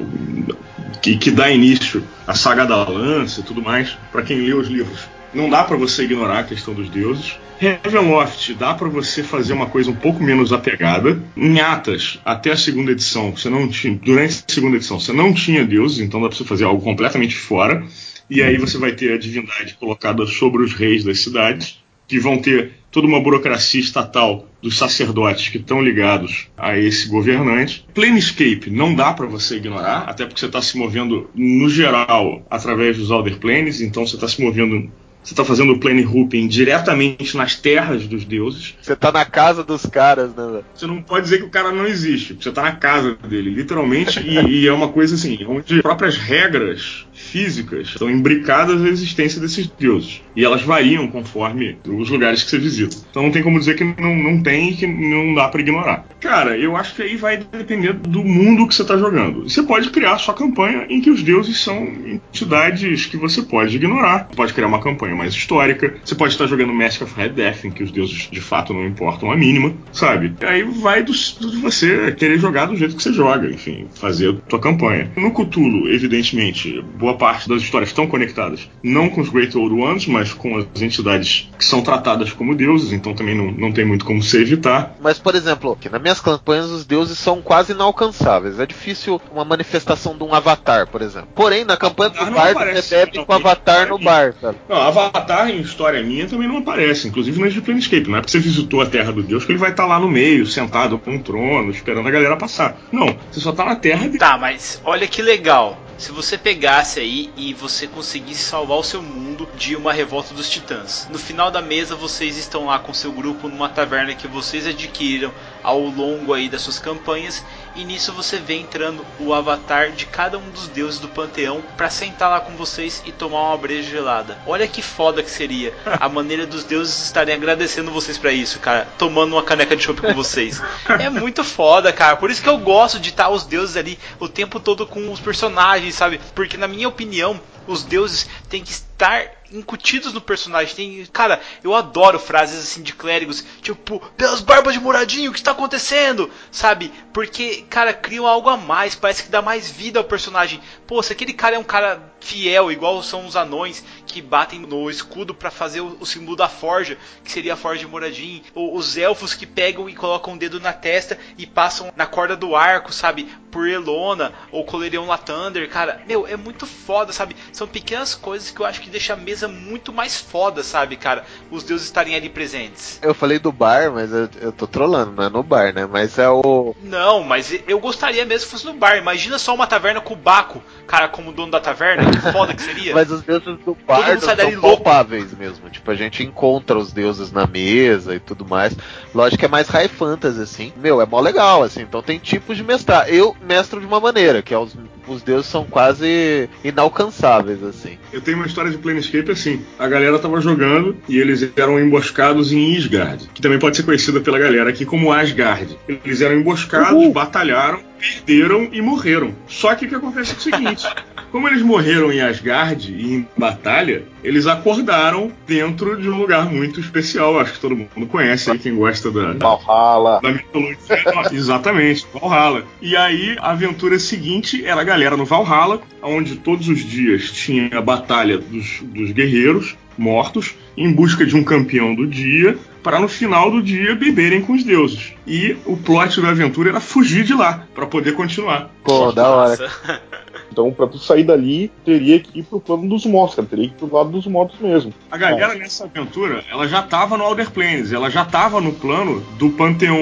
que, que dá início à saga da lança e tudo mais, para quem lê os livros não dá para você ignorar a questão dos deuses. Ravenloft dá para você fazer uma coisa um pouco menos apegada. Em Atas, até a segunda edição, você não tinha, durante a segunda edição, você não tinha deuses, então dá para você fazer algo completamente fora. E aí você vai ter a divindade colocada sobre os reis das cidades, que vão ter toda uma burocracia estatal dos sacerdotes que estão ligados a esse governante. Planescape não dá para você ignorar, até porque você está se movendo no geral através dos Elder Planes, então você está se movendo você está fazendo o plane hooping diretamente nas terras dos deuses. Você está na casa dos caras, né? Você não pode dizer que o cara não existe, você está na casa dele, literalmente, e, e, é uma coisa assim, onde próprias regras físicas estão imbricadas à existência desses deuses. E elas variam conforme os lugares que você visita. Então não tem como dizer que não, não tem e que não dá para ignorar. Cara, eu acho que aí vai depender do mundo que você está jogando. Você pode criar sua campanha em que os deuses são entidades que você pode ignorar. Você pode criar uma campanha mais histórica. Você pode estar jogando Mask of Red Death, em que os deuses de fato não importam a mínima, sabe? Aí vai do, de você querer jogar do jeito que você joga, enfim, fazer a tua campanha. No Cthulhu, evidentemente, boa parte das histórias estão conectadas, não com os Great Old Ones, mas com as entidades que são tratadas como deuses, então também não, não tem muito como se evitar. Mas, por exemplo, aqui nas minhas campanhas os deuses são quase inalcançáveis. É difícil uma manifestação de um avatar, por exemplo. Porém, na campanha do bar, você bebe com o avatar no bar, sabe? Não, avatar em história minha também não aparece, inclusive nas de Planescape. Não é porque você visitou a Terra do Deus que ele vai estar lá no meio, sentado com um trono, esperando a galera passar. Não, você só tá na Terra dele. Tá, mas olha que legal se você pegasse aí e você conseguisse salvar o seu mundo de uma revolta dos titãs. No final da mesa vocês estão lá com seu grupo numa taverna que vocês adquiriram ao longo aí das suas campanhas e nisso você vê entrando o avatar de cada um dos deuses do panteão para sentar lá com vocês e tomar uma breja gelada. Olha que foda que seria a maneira dos deuses estarem agradecendo vocês para isso, cara, tomando uma caneca de chopp com vocês. É muito foda, cara. Por isso que eu gosto de estar os deuses ali o tempo todo com os personagens, sabe? Porque na minha opinião, os deuses têm que estar incutidos no personagem. Tem, cara, eu adoro frases assim de clérigos, tipo, pelas barbas de Muradinho, o que está acontecendo? Sabe? Porque, cara, criam algo a mais, parece que dá mais vida ao personagem. Pô, se aquele cara é um cara fiel, igual são os anões que batem no escudo para fazer o, o, símbolo da forja, que seria a forja de Moradin, ou os elfos que pegam e colocam o dedo na testa e passam na corda do arco, sabe? Por Elona, ou Colerion Latander, cara, meu, é muito foda, sabe? São pequenas coisas que eu acho que deixam a mesa muito mais foda, sabe, cara? Os deuses estarem ali presentes. Eu falei do bar, mas eu, eu tô trolando, não é no bar, né? Mas é o. Não, mas eu gostaria mesmo que fosse no bar. Imagina só uma taverna com o Baco, cara, como dono da taverna foda que seria. Mas os deuses do bardo são palpáveis mesmo. Tipo, a gente encontra os deuses na mesa e tudo mais. Lógico que é mais high fantasy, assim. Meu, é mó legal, assim. Então tem tipos de mestrar. Eu mestro de uma maneira, que é os, os deuses são quase inalcançáveis, assim. Eu tenho uma história de Planescape assim. A galera tava jogando e eles eram emboscados em Isgard, que também pode ser conhecida pela galera aqui como Asgard. Eles eram emboscados, Uhul. batalharam, perderam e morreram. Só que o que acontece é o seguinte: <laughs> como eles morreram em Asgard e em batalha, eles acordaram dentro de um lugar muito especial. Acho que todo mundo conhece aí, quem gosta da, Valhalla. da mitologia. <laughs> Exatamente, Valhalla. E aí, a aventura seguinte era a galera no Valhalla, onde todos os dias tinha a batalha dos, dos guerreiros mortos em busca de um campeão do dia para no final do dia beberem com os deuses. E o plot da aventura era fugir de lá para poder continuar. Pô, da hora. <laughs> Então, pra tu sair dali, teria que ir pro plano dos mortos, cara. Teria que ir pro lado dos mortos mesmo. A galera nessa aventura, ela já tava no Elder Planes, ela já tava no plano do panteão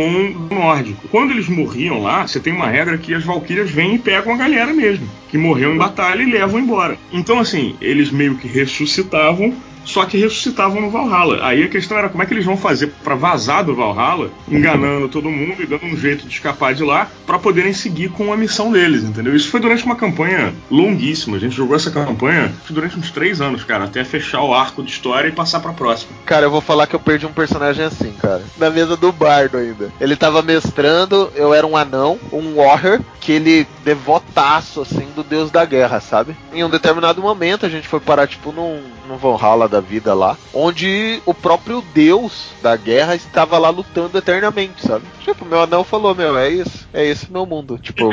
nórdico. Quando eles morriam lá, você tem uma regra que as valquírias vêm e pegam a galera mesmo, que morreu em batalha e levam embora. Então, assim, eles meio que ressuscitavam só que ressuscitavam no Valhalla. Aí a questão era como é que eles vão fazer para vazar do Valhalla, enganando todo mundo e dando um jeito de escapar de lá para poderem seguir com a missão deles, entendeu? Isso foi durante uma campanha longuíssima. A gente jogou essa campanha durante uns três anos, cara, até fechar o arco de história e passar pra próxima. Cara, eu vou falar que eu perdi um personagem assim, cara. Na mesa do bardo ainda. Ele tava mestrando, eu era um anão, um warrior, que ele devotaço, assim, do deus da guerra, sabe? Em um determinado momento a gente foi parar, tipo, num, num Valhalla da vida lá, onde o próprio deus da guerra estava lá lutando eternamente, sabe? Tipo, meu anão falou, meu, é isso, é esse meu mundo. Tipo.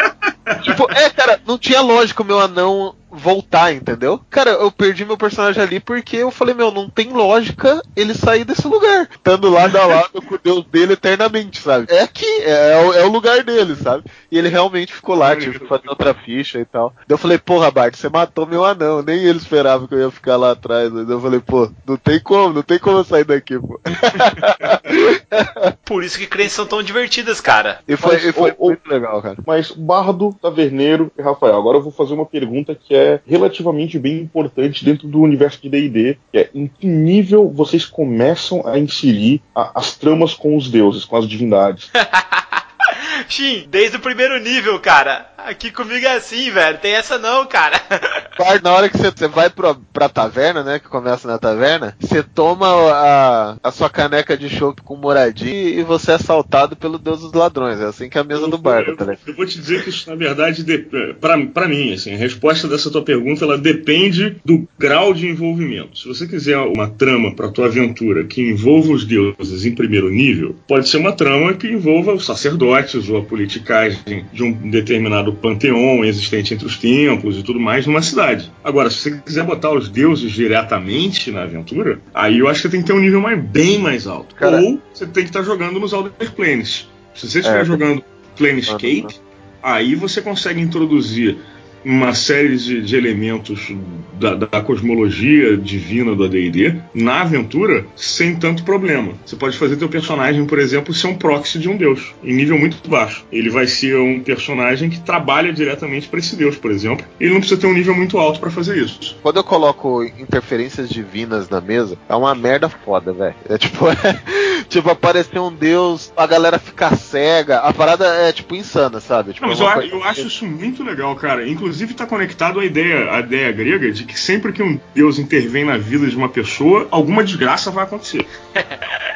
<laughs> tipo, é, cara, não tinha lógica o meu anão voltar, entendeu? Cara, eu perdi meu personagem ali porque eu falei, meu, não tem lógica ele sair desse lugar. Estando lado a lado com o Deus dele eternamente, sabe? É aqui, é, é, o, é o lugar dele, sabe? E ele realmente ficou lá, tive que fazer outra ficha e tal. Daí eu falei, porra, Bart, você matou meu anão. Nem ele esperava que eu ia ficar lá atrás. Daí eu falei, pô, não tem como, não tem como eu sair daqui, pô. <laughs> Por isso que crenças são tão divertidas, cara. E foi, Mas, e foi ô, muito legal, cara. Mas Bardo, Taverneiro e Rafael, agora eu vou fazer uma pergunta que é relativamente bem importante dentro do universo de D&D, que é em que nível vocês começam a inserir a- as tramas com os deuses, com as divindades? <laughs> Shin, desde o primeiro nível, cara. Aqui comigo é assim, velho. Tem essa não, cara. <laughs> Na hora que você, vai pra, pra taverna, né? Que começa na taverna, você toma a, a sua caneca de chopp com moradia e você é assaltado pelo deus dos ladrões. É assim que é a mesa do bardo, eu, tá ligado? eu vou te dizer que isso, na verdade, de- pra, pra mim, assim, a resposta dessa tua pergunta, ela depende do grau de envolvimento. Se você quiser uma trama pra tua aventura que envolva os deuses em primeiro nível, pode ser uma trama que envolva os sacerdotes ou a politicagem de um determinado panteão existente entre os templos e tudo mais numa cidade. Agora, se você quiser botar os deuses diretamente na aventura, aí eu acho que tem que ter um nível mais, bem mais alto. Cara- Ou você tem que estar jogando nos Elder Planes. Se você estiver É. jogando Planescape, aí você consegue introduzir uma série de, de elementos da, da cosmologia divina do AD&D na aventura sem tanto problema. Você pode fazer teu personagem, por exemplo, ser um proxy de um deus, em nível muito baixo. Ele vai ser um personagem que trabalha diretamente para esse deus, por exemplo. Ele não precisa ter um nível muito alto para fazer isso. Quando eu coloco interferências divinas na mesa, é uma merda foda, velho. É tipo, <laughs> <laughs> tipo, aparecer um deus, a galera ficar cega. A parada é, tipo, insana, sabe? Tipo, Não, mas é eu, coisa- eu acho isso muito legal, cara. Inclusive está conectado à ideia, à ideia grega de que sempre que um deus intervém na vida de uma pessoa, alguma desgraça vai acontecer. <laughs>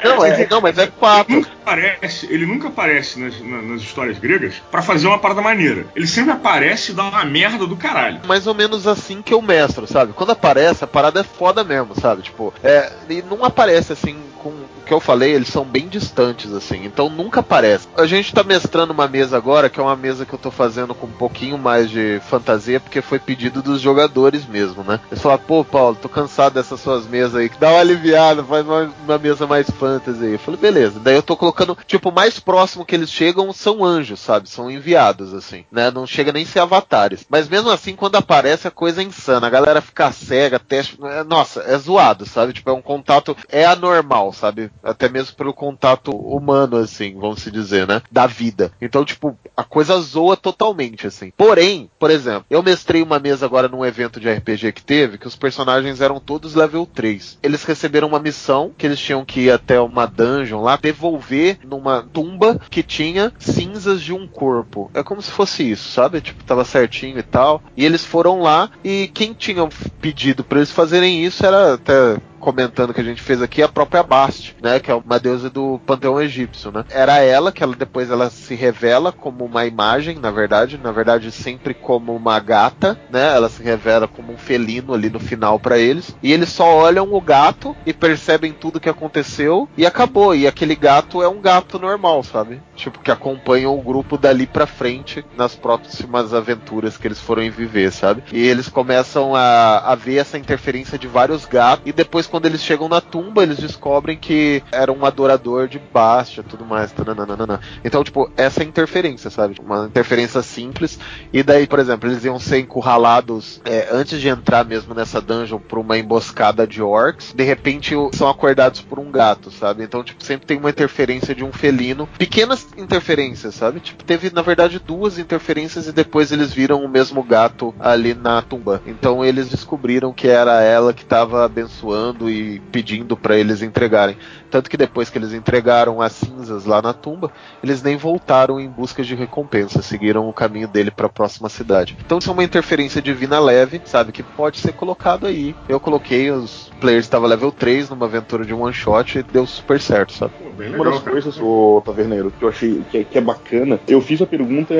Não, é, não, mas é Ele quatro. nunca aparece, ele nunca aparece nas, na- nas histórias gregas pra fazer uma parada maneira. Ele sempre aparece e dá uma merda do caralho. mais ou menos assim que eu mestro, sabe? Quando aparece, a parada é foda mesmo, sabe? Tipo, é, e não aparece assim com o que eu falei, eles são bem distantes, assim, então nunca aparece. A gente tá mestrando uma mesa agora, que é uma mesa que eu tô fazendo com um pouquinho mais de fantasia, porque foi pedido dos jogadores mesmo, né? Eles falaram, pô, Paulo, tô cansado dessas suas mesas aí, que dá uma aliviada, faz uma, uma mesa mais fantasy. Eu falei, beleza. Daí eu tô colocando, tipo, mais próximo que eles chegam são anjos, sabe? São enviados, assim, né? Não chega nem ser avatares. Mas mesmo assim, quando aparece, a coisa é insana. A galera fica cega, teste. Nossa, é zoado, sabe? Tipo, é um contato. É anormal, sabe? Até mesmo pelo contato humano, assim, vamos se dizer, né? Da vida. Então, tipo, a coisa zoa totalmente, assim. Porém, por exemplo, eu mestrei uma mesa agora num evento de RPG que teve, que os personagens eram todos level 3. Eles receberam uma missão que eles tinham que ir até uma dungeon lá, devolver numa tumba que tinha cinzas de um corpo. É como se fosse isso, sabe? Tipo, tava certinho e tal. E eles foram lá e quem tinha pedido pra eles fazerem isso era até comentando que a gente fez aqui a própria Bast, né, que é uma deusa do panteão egípcio, né? Era ela que ela depois ela se revela como uma imagem, na verdade, na verdade sempre como uma gata, né? Ela se revela como um felino ali no final pra eles, e eles só olham o gato e percebem tudo que aconteceu e acabou. E aquele gato é um gato normal, sabe? Tipo que acompanha o grupo dali pra frente nas próximas aventuras que eles forem viver, sabe? E eles começam a, a ver essa interferência de vários gatos e depois quando eles chegam na tumba, eles descobrem que era um adorador de Bastia, tudo mais. tananana. Então, tipo, essa é interferência, sabe? Uma interferência simples. E daí, por exemplo, eles iam ser encurralados é, antes de entrar mesmo nessa dungeon por uma emboscada de orcs. De repente, são acordados por um gato, sabe? Então, tipo, sempre tem uma interferência de um felino. Pequenas interferências, sabe? Tipo, teve, na verdade, duas interferências e depois eles viram o mesmo gato ali na tumba. Então, eles descobriram que era ela que estava abençoando e pedindo para eles entregarem. Tanto que depois que eles entregaram as cinzas lá na tumba, eles nem voltaram em busca de recompensa, seguiram o caminho dele para a próxima cidade. Então isso é uma interferência divina leve, sabe, que pode ser colocado aí. Eu coloquei os players estava level 3 numa aventura de one shot e deu super certo, sabe? Pô, bem Uma legal, das cara. coisas, ô Taverneiro, que eu achei que é, que é bacana, eu fiz a pergunta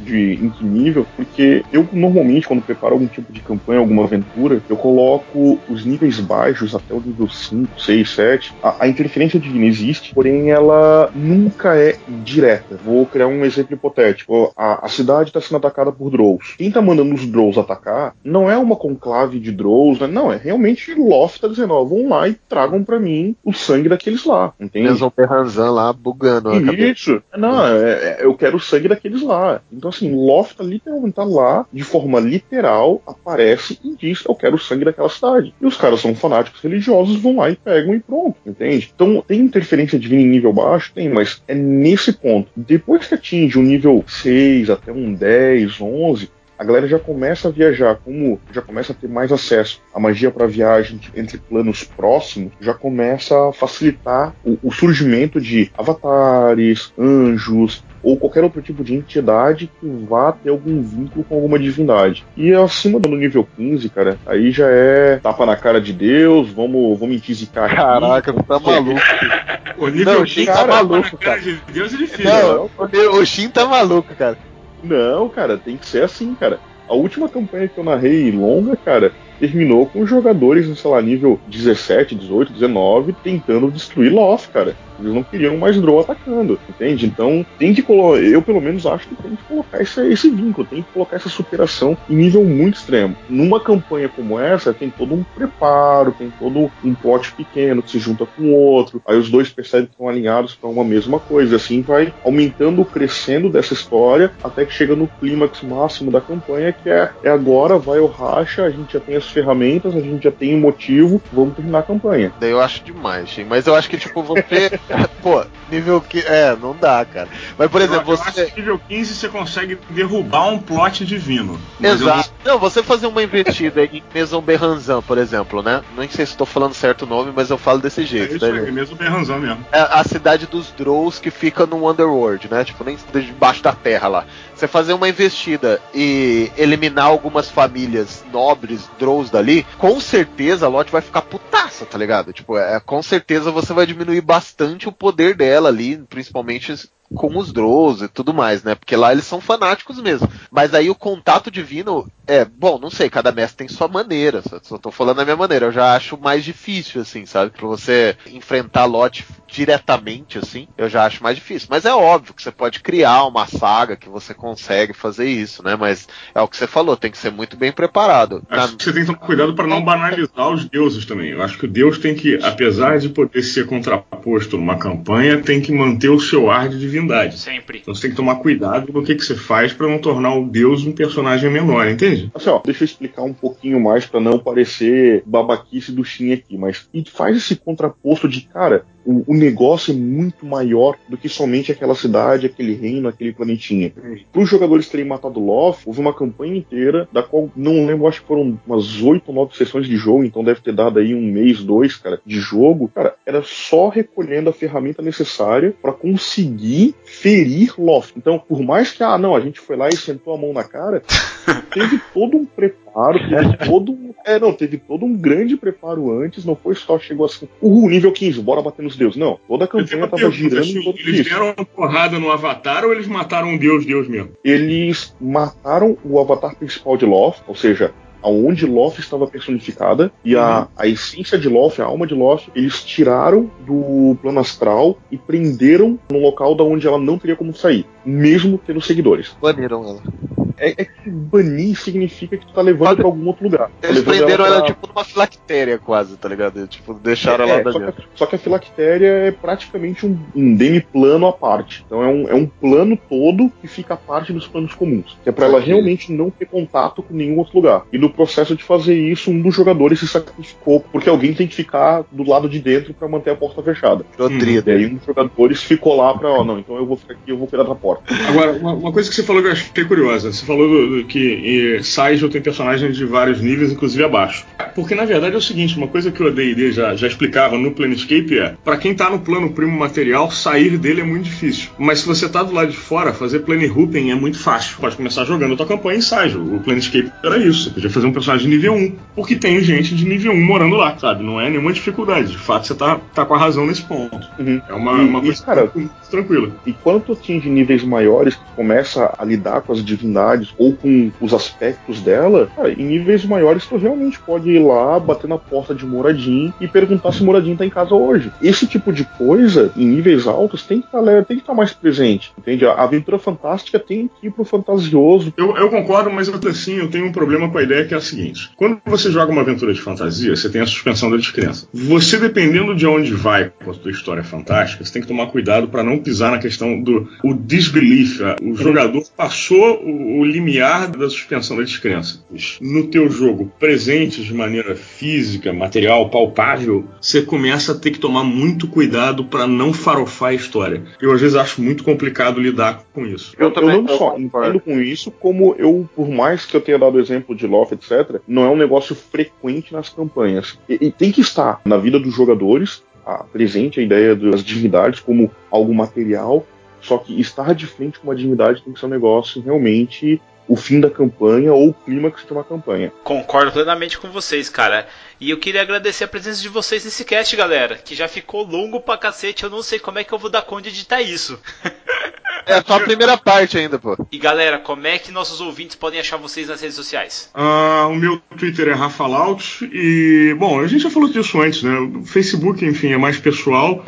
de em que nível, porque eu normalmente, quando preparo algum tipo de campanha, alguma aventura, eu coloco os níveis baixos até o nível 5, 6, 7. A, a interferência divina existe, porém ela nunca é direta. Vou criar um exemplo hipotético. A, a cidade está sendo atacada por Drows. Quem está mandando os Drows atacar não é uma conclave de Drows, né? não, é realmente Loth tá dizendo, ó, vão lá e tragam para mim o sangue daqueles lá, entende? Mesmo Perranzan lá bugando a cabeça. Isso. Não, é, é, eu quero o sangue daqueles lá. Então, assim, Loth tá literalmente tá lá, de forma literal, aparece e diz, eu quero o sangue daquela cidade. E os caras são fanáticos religiosos, vão lá e pegam e pronto, entende? Então, tem interferência divina em nível baixo? Tem, mas é nesse ponto. Depois que atinge um nível 6 até um 10, 11, a galera já começa a viajar, como já começa a ter mais acesso à magia para viagem entre planos próximos, já começa a facilitar o, o, surgimento de avatares, anjos ou qualquer outro tipo de entidade que vá ter algum vínculo com alguma divindade. E acima do nível 15, cara, aí já é tapa na cara de Deus, vamos, vamos aqui. Caraca, tu tá maluco. <laughs> o nível Não, 15 tá tapa maluco, cara cara. de Deus é difícil. Não, o, o Shin tá maluco, cara. Não, cara, tem que ser assim, cara. A última campanha que eu narrei longa, cara, terminou com jogadores, sei lá, nível 17, 18, 19, tentando destruir Loth, cara. Eles não queriam mais Drow atacando, entende? Então tem que colocar. Eu, pelo menos, acho que tem que colocar esse, esse vínculo, tem que colocar essa superação em nível muito extremo. Numa campanha como essa, tem todo um preparo, tem todo um plot pequeno que se junta com o outro, aí os dois percebem que estão alinhados para uma mesma coisa. Assim vai aumentando, crescendo dessa história, até que chega no clímax máximo da campanha, que é, é agora, vai o racha, a gente já tem as ferramentas, a gente já tem o motivo, vamos terminar a campanha. Daí eu acho demais, Shin. Mas eu acho que, tipo, você. <laughs> <laughs> Pô, nível que. É, não dá, cara. Mas, por exemplo, eu, eu acho você. que nível 15 você consegue derrubar um plot divino. Mas eu Exato. Não, você fazer uma investida em Maison Berranzan, por exemplo, né? Não sei se estou falando certo o nome, mas eu falo desse É jeito. isso né? aí, mesmo berranzão mesmo. É a cidade dos Drows que fica no Underworld, né? Tipo, nem debaixo da terra lá. Você fazer uma investida e eliminar algumas famílias nobres Drows dali, com certeza a Lot vai ficar putaça, tá ligado? Tipo, é, com certeza você vai diminuir bastante o poder dela ali, principalmente com os Drows e tudo mais, né? Porque lá eles são fanáticos mesmo. Mas aí o contato divino é, bom, não sei, cada mestre tem sua maneira. Só, tô falando da minha maneira. Eu já acho mais difícil, assim, sabe? Pra você enfrentar Lot diretamente, assim, eu já acho mais difícil. Mas é óbvio que você pode criar uma saga que você consegue fazer isso, né? Mas é o que você falou, tem que ser muito bem preparado. Acho Na- que você tem que tomar cuidado para não banalizar os deuses também. Eu acho que o deus tem que, apesar de poder ser contraposto numa campanha, tem que manter o seu ar de divindade. Sempre. Então você tem que tomar cuidado no que, que você faz para não tornar o deus um personagem menor, entende? Assim, ó, deixa eu explicar um pouquinho mais para não parecer babaquice do Shin aqui, mas e faz esse contraposto de, cara, o, o negócio é muito maior do que somente aquela cidade, aquele reino, aquele planetinha. Para os jogadores terem matado Loth, houve uma campanha inteira, da qual não lembro, acho que foram umas oito ou nove sessões de jogo, então deve ter dado aí um mês, dois, cara, de jogo. Cara, era só recolhendo a ferramenta necessária para conseguir ferir Loth. Então, por mais que, ah, não, a gente foi lá e sentou a mão na cara, <laughs> teve todo um preparo, teve todo um. É, não, teve todo um grande preparo antes, não foi só chegou assim, uhul, nível 15, bora bater nos deuses. Não, toda a campanha tava pergunta, girando assim, em torno Eles deram uma porrada no Avatar ou eles mataram um deus, deus mesmo? Eles mataram o avatar principal de Loth, ou seja, aonde Loth estava personificada, e a, a essência de Loth, a alma de Loth, eles tiraram do plano astral e prenderam no local da onde ela não teria como sair, mesmo tendo seguidores. Baniram ela. É, é que banir significa que tu tá levando pra algum outro lugar. Tá Eles levando prenderam ela, pra- tipo numa filactéria quase, tá ligado? Tipo, deixaram É, ela lá só, dentro. que, só que a filactéria é praticamente um, um demiplano à parte. Então é um, é um plano todo que fica à parte dos planos comuns. Que é pra ela realmente não ter contato com nenhum outro lugar. E no processo de fazer isso, um dos jogadores se sacrificou, porque alguém tem que ficar do lado de dentro pra manter a porta fechada. Tríade. E aí um dos jogadores ficou lá pra, ó, não, então eu vou ficar aqui, eu vou cuidar da porta. Agora, uma, uma coisa que você falou que eu achei curiosa. Você falou do, do que Saigel tem personagens de vários níveis, inclusive abaixo. Porque na verdade é o seguinte, uma coisa que o AD&D já, já explicava no Planescape é, pra quem tá no plano primo material, sair dele é muito difícil. Mas se você tá do lado de fora, fazer plane hooping é muito fácil. Pode começar jogando a tua campanha em Saigel. O Planescape era isso. Você podia fazer um personagem de nível 1. Porque tem gente de nível 1 morando lá, sabe? Não é nenhuma dificuldade. De fato, você tá, tá com a razão nesse ponto. Uhum. É uma, E- uma e, coisa cara, tranquila. E quando tu atinge níveis maiores, que começa a lidar com as divindades ou com os aspectos dela, cara, em níveis maiores tu realmente pode ir lá, bater na porta de Moradin e perguntar se Moradin tá em casa hoje. Esse tipo de coisa, em níveis altos, tem que tá estar tá mais presente, entende? A aventura fantástica tem que ir pro fantasioso. Eu, eu concordo, mas assim, eu tenho um problema com a ideia que é a seguinte: quando você joga uma aventura de fantasia, você tem a suspensão da descrença. Você, dependendo de onde vai com a sua história fantástica, você tem que tomar cuidado para não pisar na questão do o disbelief. O jogador passou o, o limiar da suspensão da descrença. No teu jogo presente de maneira física, material, palpável, você começa a ter que tomar muito cuidado para não farofar a história. Eu às vezes acho muito complicado lidar com isso. Eu, eu, eu não só entendo com isso, como eu, por mais que eu tenha dado exemplo de Loft, etc., não é um negócio frequente nas campanhas. E, e tem que estar na vida dos jogadores, a, presente a ideia das divindades como algo material, só que estar de frente com uma divindade tem que ser um negócio realmente o fim da campanha ou o clímax de uma campanha. Concordo plenamente com vocês, cara. E eu queria agradecer a presença de vocês nesse cast, galera, que já ficou longo pra cacete. Eu não sei como é que eu vou dar conta de editar isso. <laughs> É só a primeira parte ainda, pô. E galera, como é que nossos ouvintes podem achar vocês nas redes sociais? Uh, o meu Twitter é Rafa Laut e, bom, a gente já falou disso antes, né? O Facebook, enfim, é mais pessoal.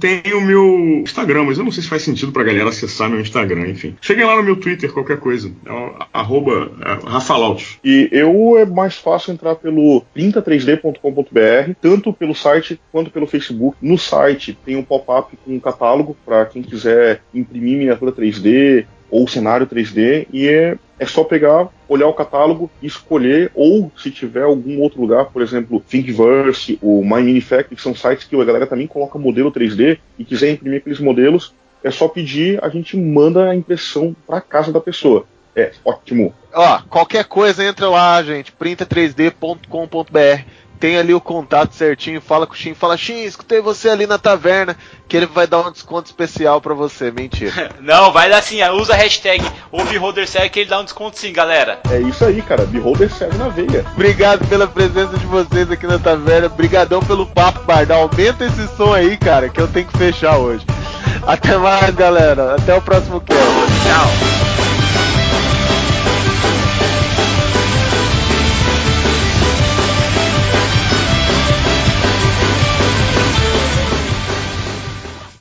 Tem o meu Instagram, mas eu não sei se faz sentido pra galera acessar meu Instagram, enfim. Cheguem lá no meu Twitter, qualquer coisa. É arroba é, Rafa Laut. E eu é mais fácil entrar pelo 303d.com.br, tanto pelo site quanto pelo Facebook. No site tem um pop-up com um catálogo para quem quiser imprimir minha miniatura 3D ou cenário 3D e é, é só pegar, olhar o catálogo e escolher, ou se tiver algum outro lugar, por exemplo, Thinkiverse, o My Minifactory, que são sites que a galera também coloca modelo 3D e quiser imprimir aqueles modelos, é só pedir, a gente manda a impressão para casa da pessoa. É ótimo. Ó, qualquer coisa entra lá, gente, printa3d.com.br tem ali o contato certinho, fala com o Shin, fala, Shin, escutei você ali na taverna, que ele vai dar um desconto especial para você. Mentira. <laughs> Não, vai dar sim, usa a hashtag OuveHolderSeg que ele dá um desconto sim, galera. É isso aí, cara, BeholderSeg na veia. Obrigado pela presença de vocês aqui na taverna, brigadão pelo papo, Bardal. Aumenta esse som aí, cara, que eu tenho que fechar hoje. Até mais, galera. Até o próximo cast. Tchau.